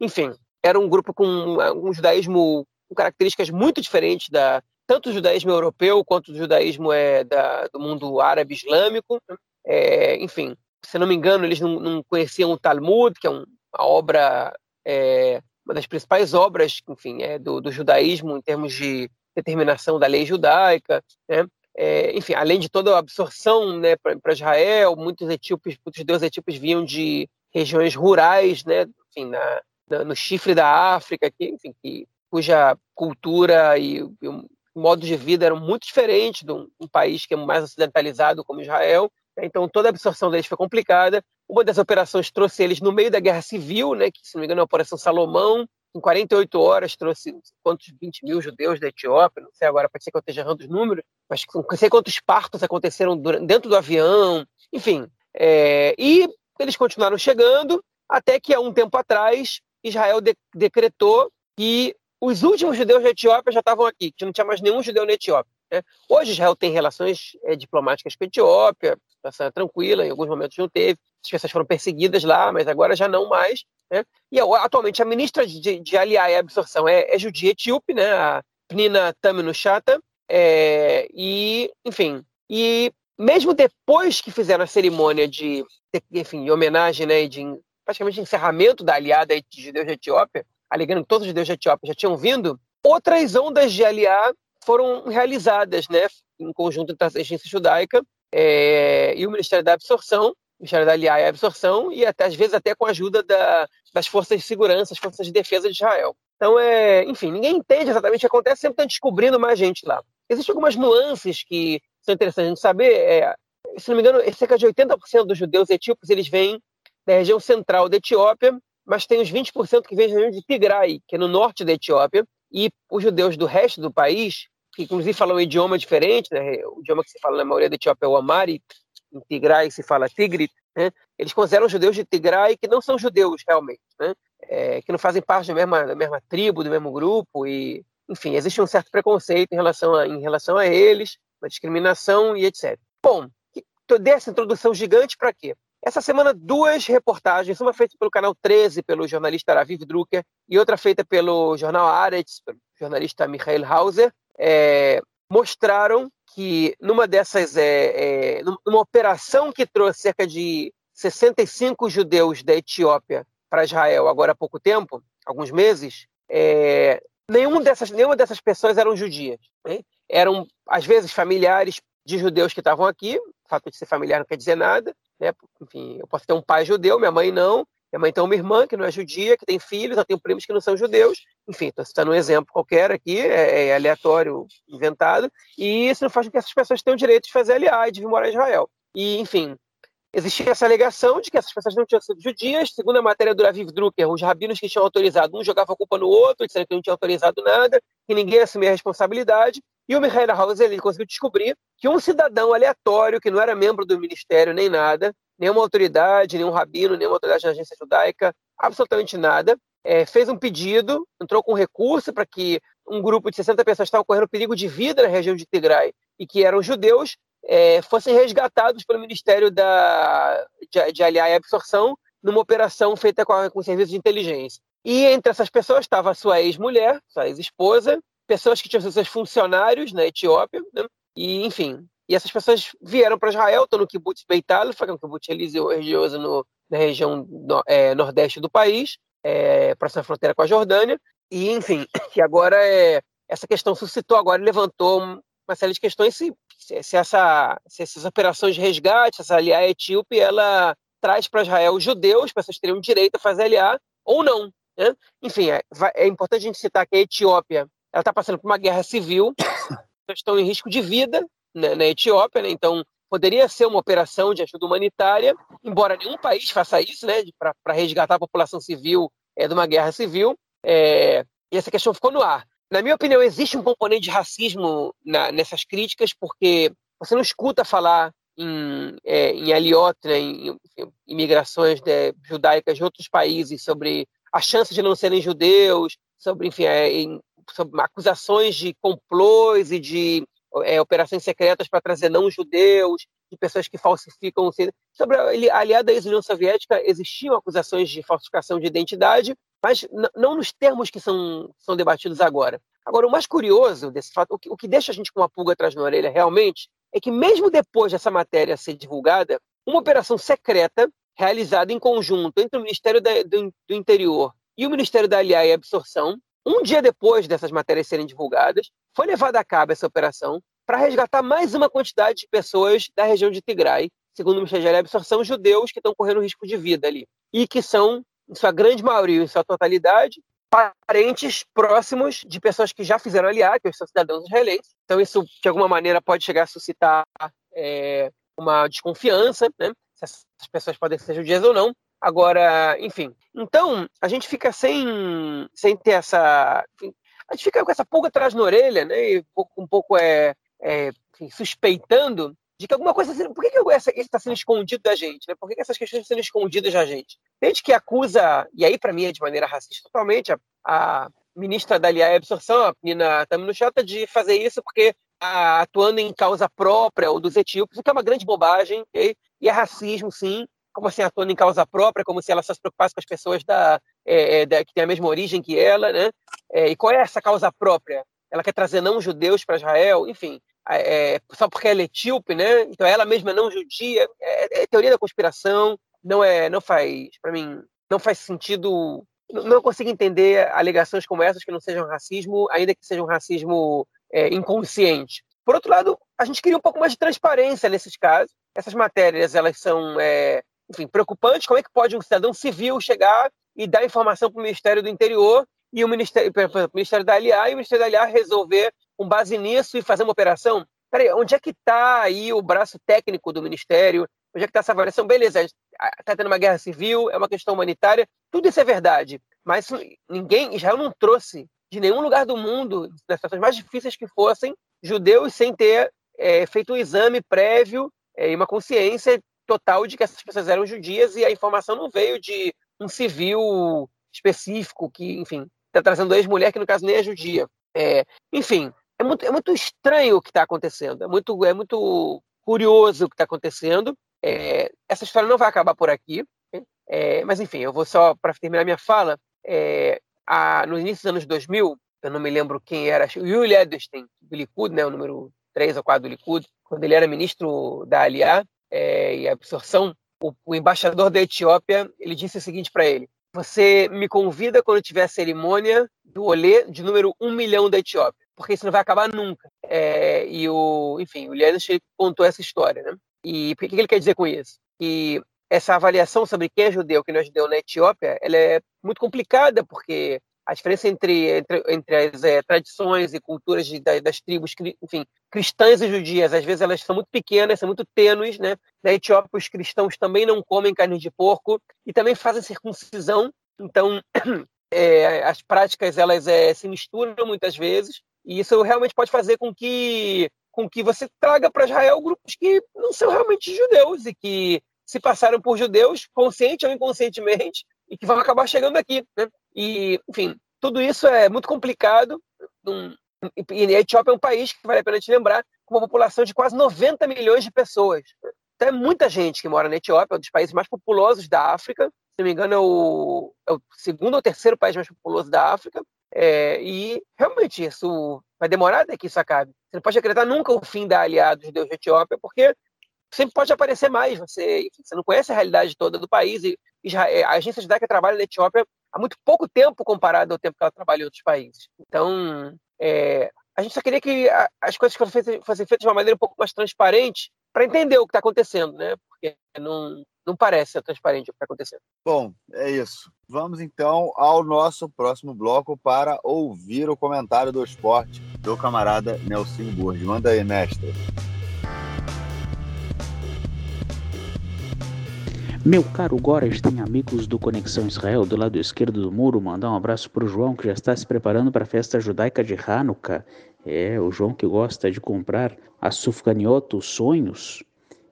B: Enfim, era um grupo com um judaísmo com características muito diferentes da tanto do judaísmo europeu quanto do judaísmo é, da, do mundo árabe islâmico. Né? É, enfim, se não me engano, eles não, não conheciam o Talmud, que é um, uma obra, é, uma das principais obras, enfim, é, do, do, judaísmo em termos de determinação da lei judaica. Né? É, enfim, além de toda a absorção né, para Israel, muitos etíopes, muitos judeus etíopes vinham de regiões rurais, né, enfim, na, na, no chifre da África, que, enfim, que, cuja cultura e, e modo de vida eram muito diferentes de um, um, país que é mais ocidentalizado como Israel. Então toda a absorção deles foi complicada. Uma das operações trouxe eles no meio da guerra civil, né, que se não me engano é a Operação Salomão. Em 48 horas trouxe quantos 20 mil judeus da Etiópia, não sei agora, pode ser que eu esteja errando os números, mas não sei quantos partos aconteceram dentro do avião, enfim. É, e eles continuaram chegando, até que há um tempo atrás Israel de, decretou que os últimos judeus da Etiópia já estavam aqui, que não tinha mais nenhum judeu na Etiópia. Né? Hoje Israel tem relações é, diplomáticas com a Etiópia, situação tranquila, em alguns momentos não teve, as pessoas foram perseguidas lá, mas agora já não mais. Né? E atualmente a ministra de, de e Absorção é, é judia etíope, né? a Pnina Tamino Chata, é, e, enfim, e mesmo depois que fizeram a cerimônia de, de enfim, homenagem, né, de praticamente encerramento da aliada de judeus da Etiópia, alegando que todos os judeus da Etiópia já tinham vindo, outras ondas de aliá foram realizadas, né, em conjunto entre a agência judaica é, e o Ministério da Absorção, o Ministério da Aliá e a Absorção, e até, às vezes até com a ajuda da, das forças de segurança, as forças de defesa de Israel. Então, é, enfim, ninguém entende exatamente o que acontece, sempre estão descobrindo mais gente lá. Existem algumas nuances que são interessantes de saber. É, se não me engano, cerca de 80% dos judeus etíopes eles vêm da região central da Etiópia mas tem os 20% que vêm da região de Tigray, que é no norte da Etiópia, e os judeus do resto do país, que inclusive falam um idioma diferente, né? o idioma que se fala na maioria da Etiópia é o Amari, em Tigray se fala Tigrit, né? eles consideram judeus de Tigray que não são judeus realmente, né? É, que não fazem parte da mesma, da mesma tribo, do mesmo grupo, e enfim, existe um certo preconceito em relação a, em relação a eles, uma discriminação e etc. Bom, dei essa introdução gigante para quê? Essa semana, duas reportagens, uma feita pelo canal 13, pelo jornalista Raviv Drucker, e outra feita pelo jornal Aretz, pelo jornalista Michael Hauser, é, mostraram que numa dessas, é, é, numa operação que trouxe cerca de 65 judeus da Etiópia para Israel agora há pouco tempo, alguns meses, é, nenhuma, dessas, nenhuma dessas pessoas eram judias. Né? Eram, às vezes, familiares de judeus que estavam aqui, o fato de ser familiar não quer dizer nada, né? Enfim, eu posso ter um pai judeu, minha mãe não. Minha mãe tem uma irmã que não é judia, que tem filhos, eu tenho primos que não são judeus. Enfim, estou citando um exemplo qualquer aqui, é, é, aleatório, inventado. E isso não faz com que essas pessoas tenham o direito de fazer aliá e de vir morar em Israel. E, enfim, existia essa alegação de que essas pessoas não tinham sido judias. Segundo a matéria do Raviv Drucker, os rabinos que tinham autorizado, um jogava a culpa no outro, disseram que não tinha autorizado nada, que ninguém assumia a responsabilidade. E o Michael Hauser ele conseguiu descobrir que um cidadão aleatório, que não era membro do ministério nem nada, nenhuma autoridade, nenhum rabino, nenhuma autoridade da agência judaica, absolutamente nada, é, fez um pedido, entrou com recurso para que um grupo de 60 pessoas que estavam correndo perigo de vida na região de Tigray e que eram judeus, é, fossem resgatados pelo Ministério da, de, de Aliá e Absorção numa operação feita com, com serviços de inteligência. E entre essas pessoas estava sua ex-mulher, sua ex-esposa, pessoas que tinham seus funcionários na Etiópia, né? e enfim. E essas pessoas vieram para Israel, estão no kibbutz Beit que é um kibbutz religioso no, na região no, é, nordeste do país, é, próxima fronteira com a Jordânia. E, enfim, que agora é, essa questão suscitou agora levantou uma série de questões se, se, essa, se essas operações de resgate, essa aliá etíope, ela traz para Israel os judeus, as pessoas teriam direito a fazer aliá ou não. Né? Enfim, é, é importante a gente citar que a Etiópia ela está passando por uma guerra civil, estão em risco de vida né, na Etiópia, né? então poderia ser uma operação de ajuda humanitária, embora nenhum país faça isso, né, para resgatar a população civil é, de uma guerra civil, é, e essa questão ficou no ar. Na minha opinião, existe um componente de racismo na, nessas críticas, porque você não escuta falar em, é, em Eliot, né, em, imigrações judaicas de outros países, sobre a chance de não serem judeus, sobre, enfim, é, em, sobre acusações de complôs e de é, operações secretas para trazer não-judeus, de pessoas que falsificam. Sobre a aliada à União Soviética, existiam acusações de falsificação de identidade, mas não nos termos que são, são debatidos agora. Agora, o mais curioso desse fato, o que, o que deixa a gente com uma pulga atrás na orelha realmente, é que mesmo depois dessa matéria ser divulgada, uma operação secreta realizada em conjunto entre o Ministério da, do, do, Interior e o Ministério da Aliá e Absorção, um dia depois dessas matérias serem divulgadas, foi levada a cabo essa operação para resgatar mais uma quantidade de pessoas da região de Tigray, segundo o Aliá e Absorção, judeus que estão correndo risco de vida ali, e que são, em sua grande maioria, em sua totalidade, parentes próximos de pessoas que já fizeram aliar, que são cidadãos israelenses. Então, isso, de alguma maneira, pode chegar a suscitar é, uma desconfiança, né? Se essas pessoas podem ser judias ou não. Agora, enfim. Então, a gente fica sem, sem ter essa. Enfim, a gente fica com essa pulga atrás na orelha, né? E um pouco, é, é enfim, suspeitando de que alguma coisa. Por que, que essa, isso está sendo escondido da gente? Né? Por que, que essas questões estão sendo escondidas da gente? Tem gente que acusa, e aí para mim é de maneira racista totalmente, a, a ministra da Lia Absorção, a menina Taminuchata, de fazer isso porque está atuando em causa própria ou dos etíopes, o que é uma grande bobagem, okay? e é racismo, sim. Como assim, atuando em causa própria, como se ela só se preocupasse com as pessoas da, é, é da que têm a mesma origem que ela, né? É, e qual é essa causa própria? Ela quer trazer não judeus para Israel, enfim é, só porque ela é etíope, né? Então ela mesma é não judia. É, é teoria da conspiração. Não é, não faz, para mim, não faz sentido. Não consigo entender alegações como essas que não sejam racismo, ainda que sejam racismo é, inconsciente. Por outro lado, a gente queria um pouco mais de transparência nesses casos. Essas matérias, elas são, enfim, preocupantes. Como é que pode um cidadão civil chegar e dar informação para o Ministério do Interior e o Ministério, o Ministério da Aliá e o Ministério da Aliá resolver com base nisso e fazer uma operação? Peraí, onde é que está aí o braço técnico do Ministério? Onde é que está essa avaliação? Beleza, está tendo uma guerra civil, é uma questão humanitária, tudo isso é verdade. Mas ninguém, Israel não trouxe de nenhum lugar do mundo, nas situações mais difíceis que fossem, judeus sem ter é, feito um exame prévio é, e uma consciência total de que essas pessoas eram judias e a informação não veio de um civil específico que, enfim, está trazendo ex-mulher que no caso nem é judia. É, enfim, é muito, é muito estranho o que está acontecendo, é muito, é muito curioso o que está acontecendo. É, essa história não vai acabar por aqui, é, mas enfim, eu vou só, para terminar minha fala, é, a, no início dos anos 2000, eu não me lembro quem era, o Yuli Edelstein, do Likud, né, o número 3 ou 4 do Likud, quando ele era ministro da Aliá é, e absorção, o, o embaixador da Etiópia, ele disse o seguinte para ele, você me convida quando tiver a cerimônia do olê de número 1 milhão da Etiópia porque isso não vai acabar nunca. É, e o, enfim, o Lianis contou essa história, né? E o que ele quer dizer com isso? Que essa avaliação sobre quem é judeu, quem não é judeu na Etiópia, ela é muito complicada, porque a diferença entre, entre, entre as é, tradições e culturas de, das, das, tribos, enfim, cristãs e judias, às vezes elas são muito pequenas, são muito tênues, né? Na Etiópia, os cristãos também não comem carne de porco e também fazem circuncisão, então é, as práticas elas é, se misturam muitas vezes e isso realmente pode fazer com que, com que você traga para Israel grupos que não são realmente judeus e que se passaram por judeus, consciente ou inconscientemente, e que vão acabar chegando aqui. Né? E, enfim, tudo isso é muito complicado. E a Etiópia é um país que vale a pena te lembrar, com uma população de quase 90 milhões de pessoas. Então é muita gente que mora na Etiópia, é um dos países mais populosos da África. Se não me engano, é o, é o segundo ou terceiro país mais populoso da África. É, e realmente isso vai demorar até que isso acabe. Você não pode acreditar nunca o fim da aliada dos deuses de Etiópia, porque sempre pode aparecer mais. Você, você não conhece a realidade toda do país. E, e a agência de DACA trabalha na Etiópia há muito pouco tempo comparado ao tempo que ela trabalha em outros países. Então, é, a gente só queria que as coisas fossem feitas de uma maneira um pouco mais transparente para entender o que está acontecendo, né? Porque não, não parece ser transparente o que está acontecendo.
A: Bom, é isso. Vamos então ao nosso próximo bloco para ouvir o comentário do esporte do camarada Nelson Borges. Manda aí, mestre.
C: Meu caro Goras, tem amigos do Conexão Israel do lado esquerdo do muro. Mandar um abraço para o João, que já está se preparando para a festa judaica de Hanukkah. É, o João que gosta de comprar a Sufganioto, sonhos,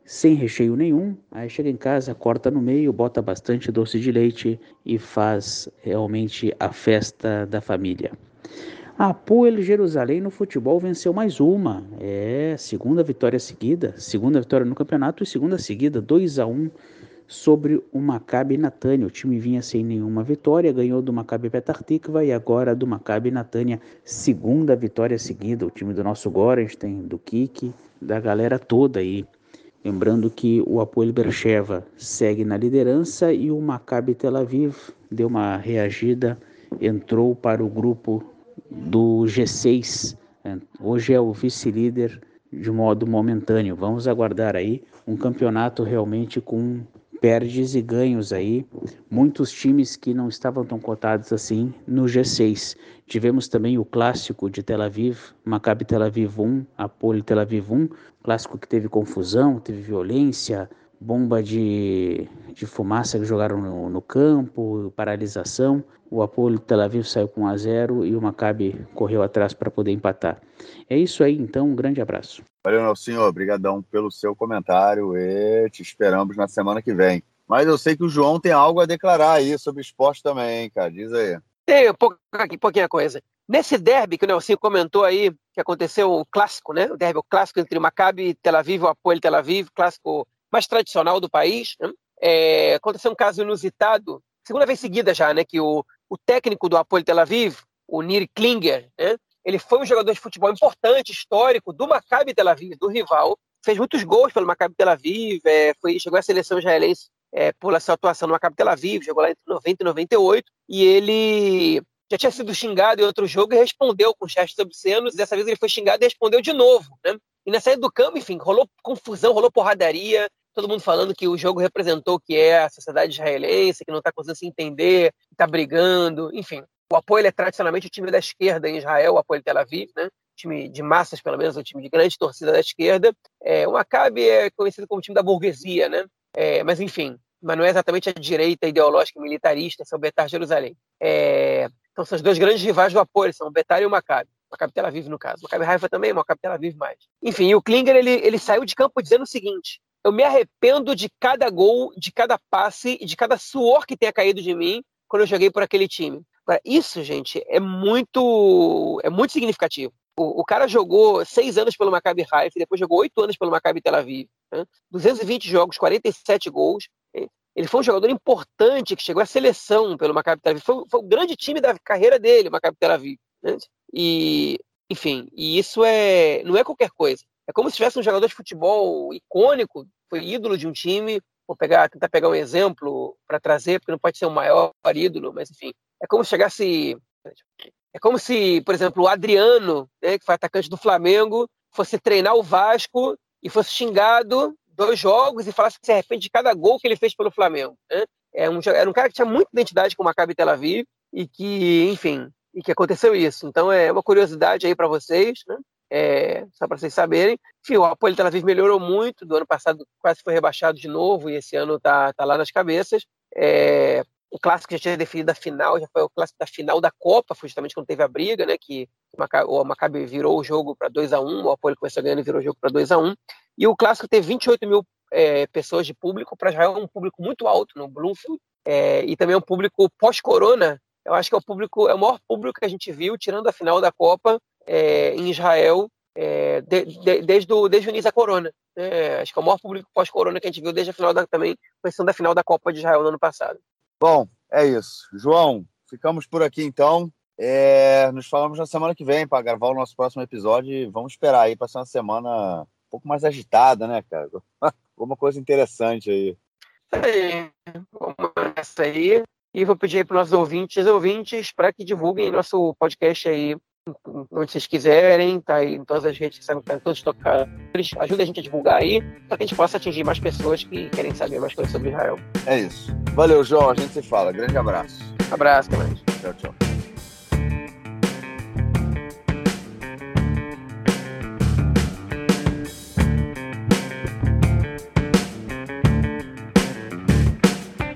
C: sem recheio nenhum. Aí chega em casa, corta no meio, bota bastante doce de leite e faz realmente a festa da família. A Apoel Jerusalém no futebol venceu mais uma. É, segunda vitória seguida, segunda vitória no campeonato e segunda seguida, 2 a 1 sobre o Maccabi Natânia. O time vinha sem nenhuma vitória, ganhou do Maccabi Petar Tikva e agora do Maccabi Natânia, segunda vitória seguida. O time do nosso Gorenstein, do Kik, da galera toda aí. Lembrando que o Apoel Bercheva segue na liderança e o Maccabi Tel Aviv deu uma reagida, entrou para o grupo do G6. Né? Hoje é o vice-líder de modo momentâneo. Vamos aguardar aí um campeonato realmente com perdes e ganhos aí. Muitos times que não estavam tão cotados assim no G6. Tivemos também o clássico de Tel Aviv, Maccabi Tel Aviv 1, Apolo Tel Aviv 1, clássico que teve confusão, teve violência, bomba de, de fumaça que jogaram no, no campo, paralisação. O Apolo Tel Aviv saiu com 1 a 0 e o Maccabi correu atrás para poder empatar. É isso aí, então, um grande abraço.
A: Valeu, senhor. Obrigadão pelo seu comentário e te esperamos na semana que vem. Mas eu sei que o João tem algo a declarar aí sobre esporte também, cara. Diz aí.
B: Tem um pouquinho coisa. Nesse derby que o Nelson comentou aí, que aconteceu o clássico, né? O derby, o clássico entre o Maccabi Tel Aviv o Apoel Tel Aviv, clássico mais tradicional do país. Né? É, aconteceu um caso inusitado, segunda vez seguida já, né, que o, o técnico do Apoel Tel Aviv, o Nir Klinger, né, ele foi um jogador de futebol importante, histórico, do Maccabi Tel Aviv, do rival, fez muitos gols pelo Maccabi Tel Aviv, é, foi, chegou à seleção israelense é, por sua atuação no Maccabi Tel Aviv, jogou lá entre 90 e 98, e ele já tinha sido xingado em outro jogo e respondeu com gestos obscenos, dessa vez ele foi xingado e respondeu de novo, né? E na saída do campo, enfim, rolou confusão, rolou porradaria, todo mundo falando que o jogo representou o que é a sociedade israelense, que não está conseguindo se entender, está brigando, enfim. O apoio é tradicionalmente o time da esquerda em Israel, o apoio Tel Aviv, né? time de massas, pelo menos, um time de grande torcida da esquerda. É, o Maccabi é conhecido como time da burguesia, né? É, mas, enfim, mas não é exatamente a direita ideológica militarista, são Betar Jerusalém. É, então, são os dois grandes rivais do apoio, são o Betar e o Maccabi. Maccabi Tel Aviv, no caso. Maccabi Haifa também, Maccabi Tel Aviv mais. Enfim, o Klinger, ele, ele saiu de campo dizendo o seguinte, eu me arrependo de cada gol, de cada passe e de cada suor que tenha caído de mim quando eu joguei por aquele time. Agora, isso, gente, é muito, é muito significativo. O, o cara jogou seis anos pelo Maccabi Haifa, depois jogou oito anos pelo Maccabi Tel Aviv. Né? 220 jogos, 47 gols. Ele foi um jogador importante que chegou à seleção pelo Maccabi Tel Aviv. Foi, foi o grande time da carreira dele, o Maccabi Tel Aviv. Né? E, enfim, e isso é, não é qualquer coisa. É como se tivesse um jogador de futebol icônico, foi ídolo de um time. Vou pegar, tentar pegar um exemplo para trazer, porque não pode ser o maior ídolo, mas enfim. É como se chegasse. É como se, por exemplo, o Adriano, né, que foi atacante do Flamengo, fosse treinar o Vasco e fosse xingado dois jogos e falasse que se arrepende de cada gol que ele fez pelo Flamengo. Né? É um, era um cara que tinha muita identidade com o Maccabi Tel Aviv e que, enfim, e que aconteceu isso. Então é uma curiosidade aí para vocês, né? É, só para vocês saberem. Enfim, o Apoio Tel Aviv melhorou muito, do ano passado quase foi rebaixado de novo e esse ano está tá lá nas cabeças. É, o clássico já tinha definido a final, já foi o clássico da final da Copa, foi justamente quando teve a briga, né? Que o Maccabi virou o jogo para 2 a 1 o Apoio começou ganhando e virou o jogo para 2 a 1 E o clássico teve 28 mil é, pessoas de público, para Israel é um público muito alto no Bloomfield, é, e também é um público pós-corona. Eu acho que é o público, é o maior público que a gente viu, tirando a final da Copa, é, em Israel é, de, de, desde, o, desde o início da Corona. Né? Acho que é o maior público pós-Corona que a gente viu desde a final da, também, questão da final da Copa de Israel no ano passado.
A: Bom, é isso. João, ficamos por aqui então. É, nos falamos na semana que vem para gravar o nosso próximo episódio. Vamos esperar aí para ser uma semana um pouco mais agitada, né, cara? Alguma coisa interessante aí.
B: Isso aí. Vamos nessa aí. E vou pedir aí para os nossos ouvintes ouvintes para que divulguem nosso podcast aí onde vocês quiserem, tá aí em todas as redes que estão todos tocados. Ajuda a gente a divulgar aí, para que a gente possa atingir mais pessoas que querem saber mais coisas sobre Israel.
A: É isso. Valeu, João. A gente se fala. Grande abraço.
B: Abraço, até mais.
A: Tchau, tchau.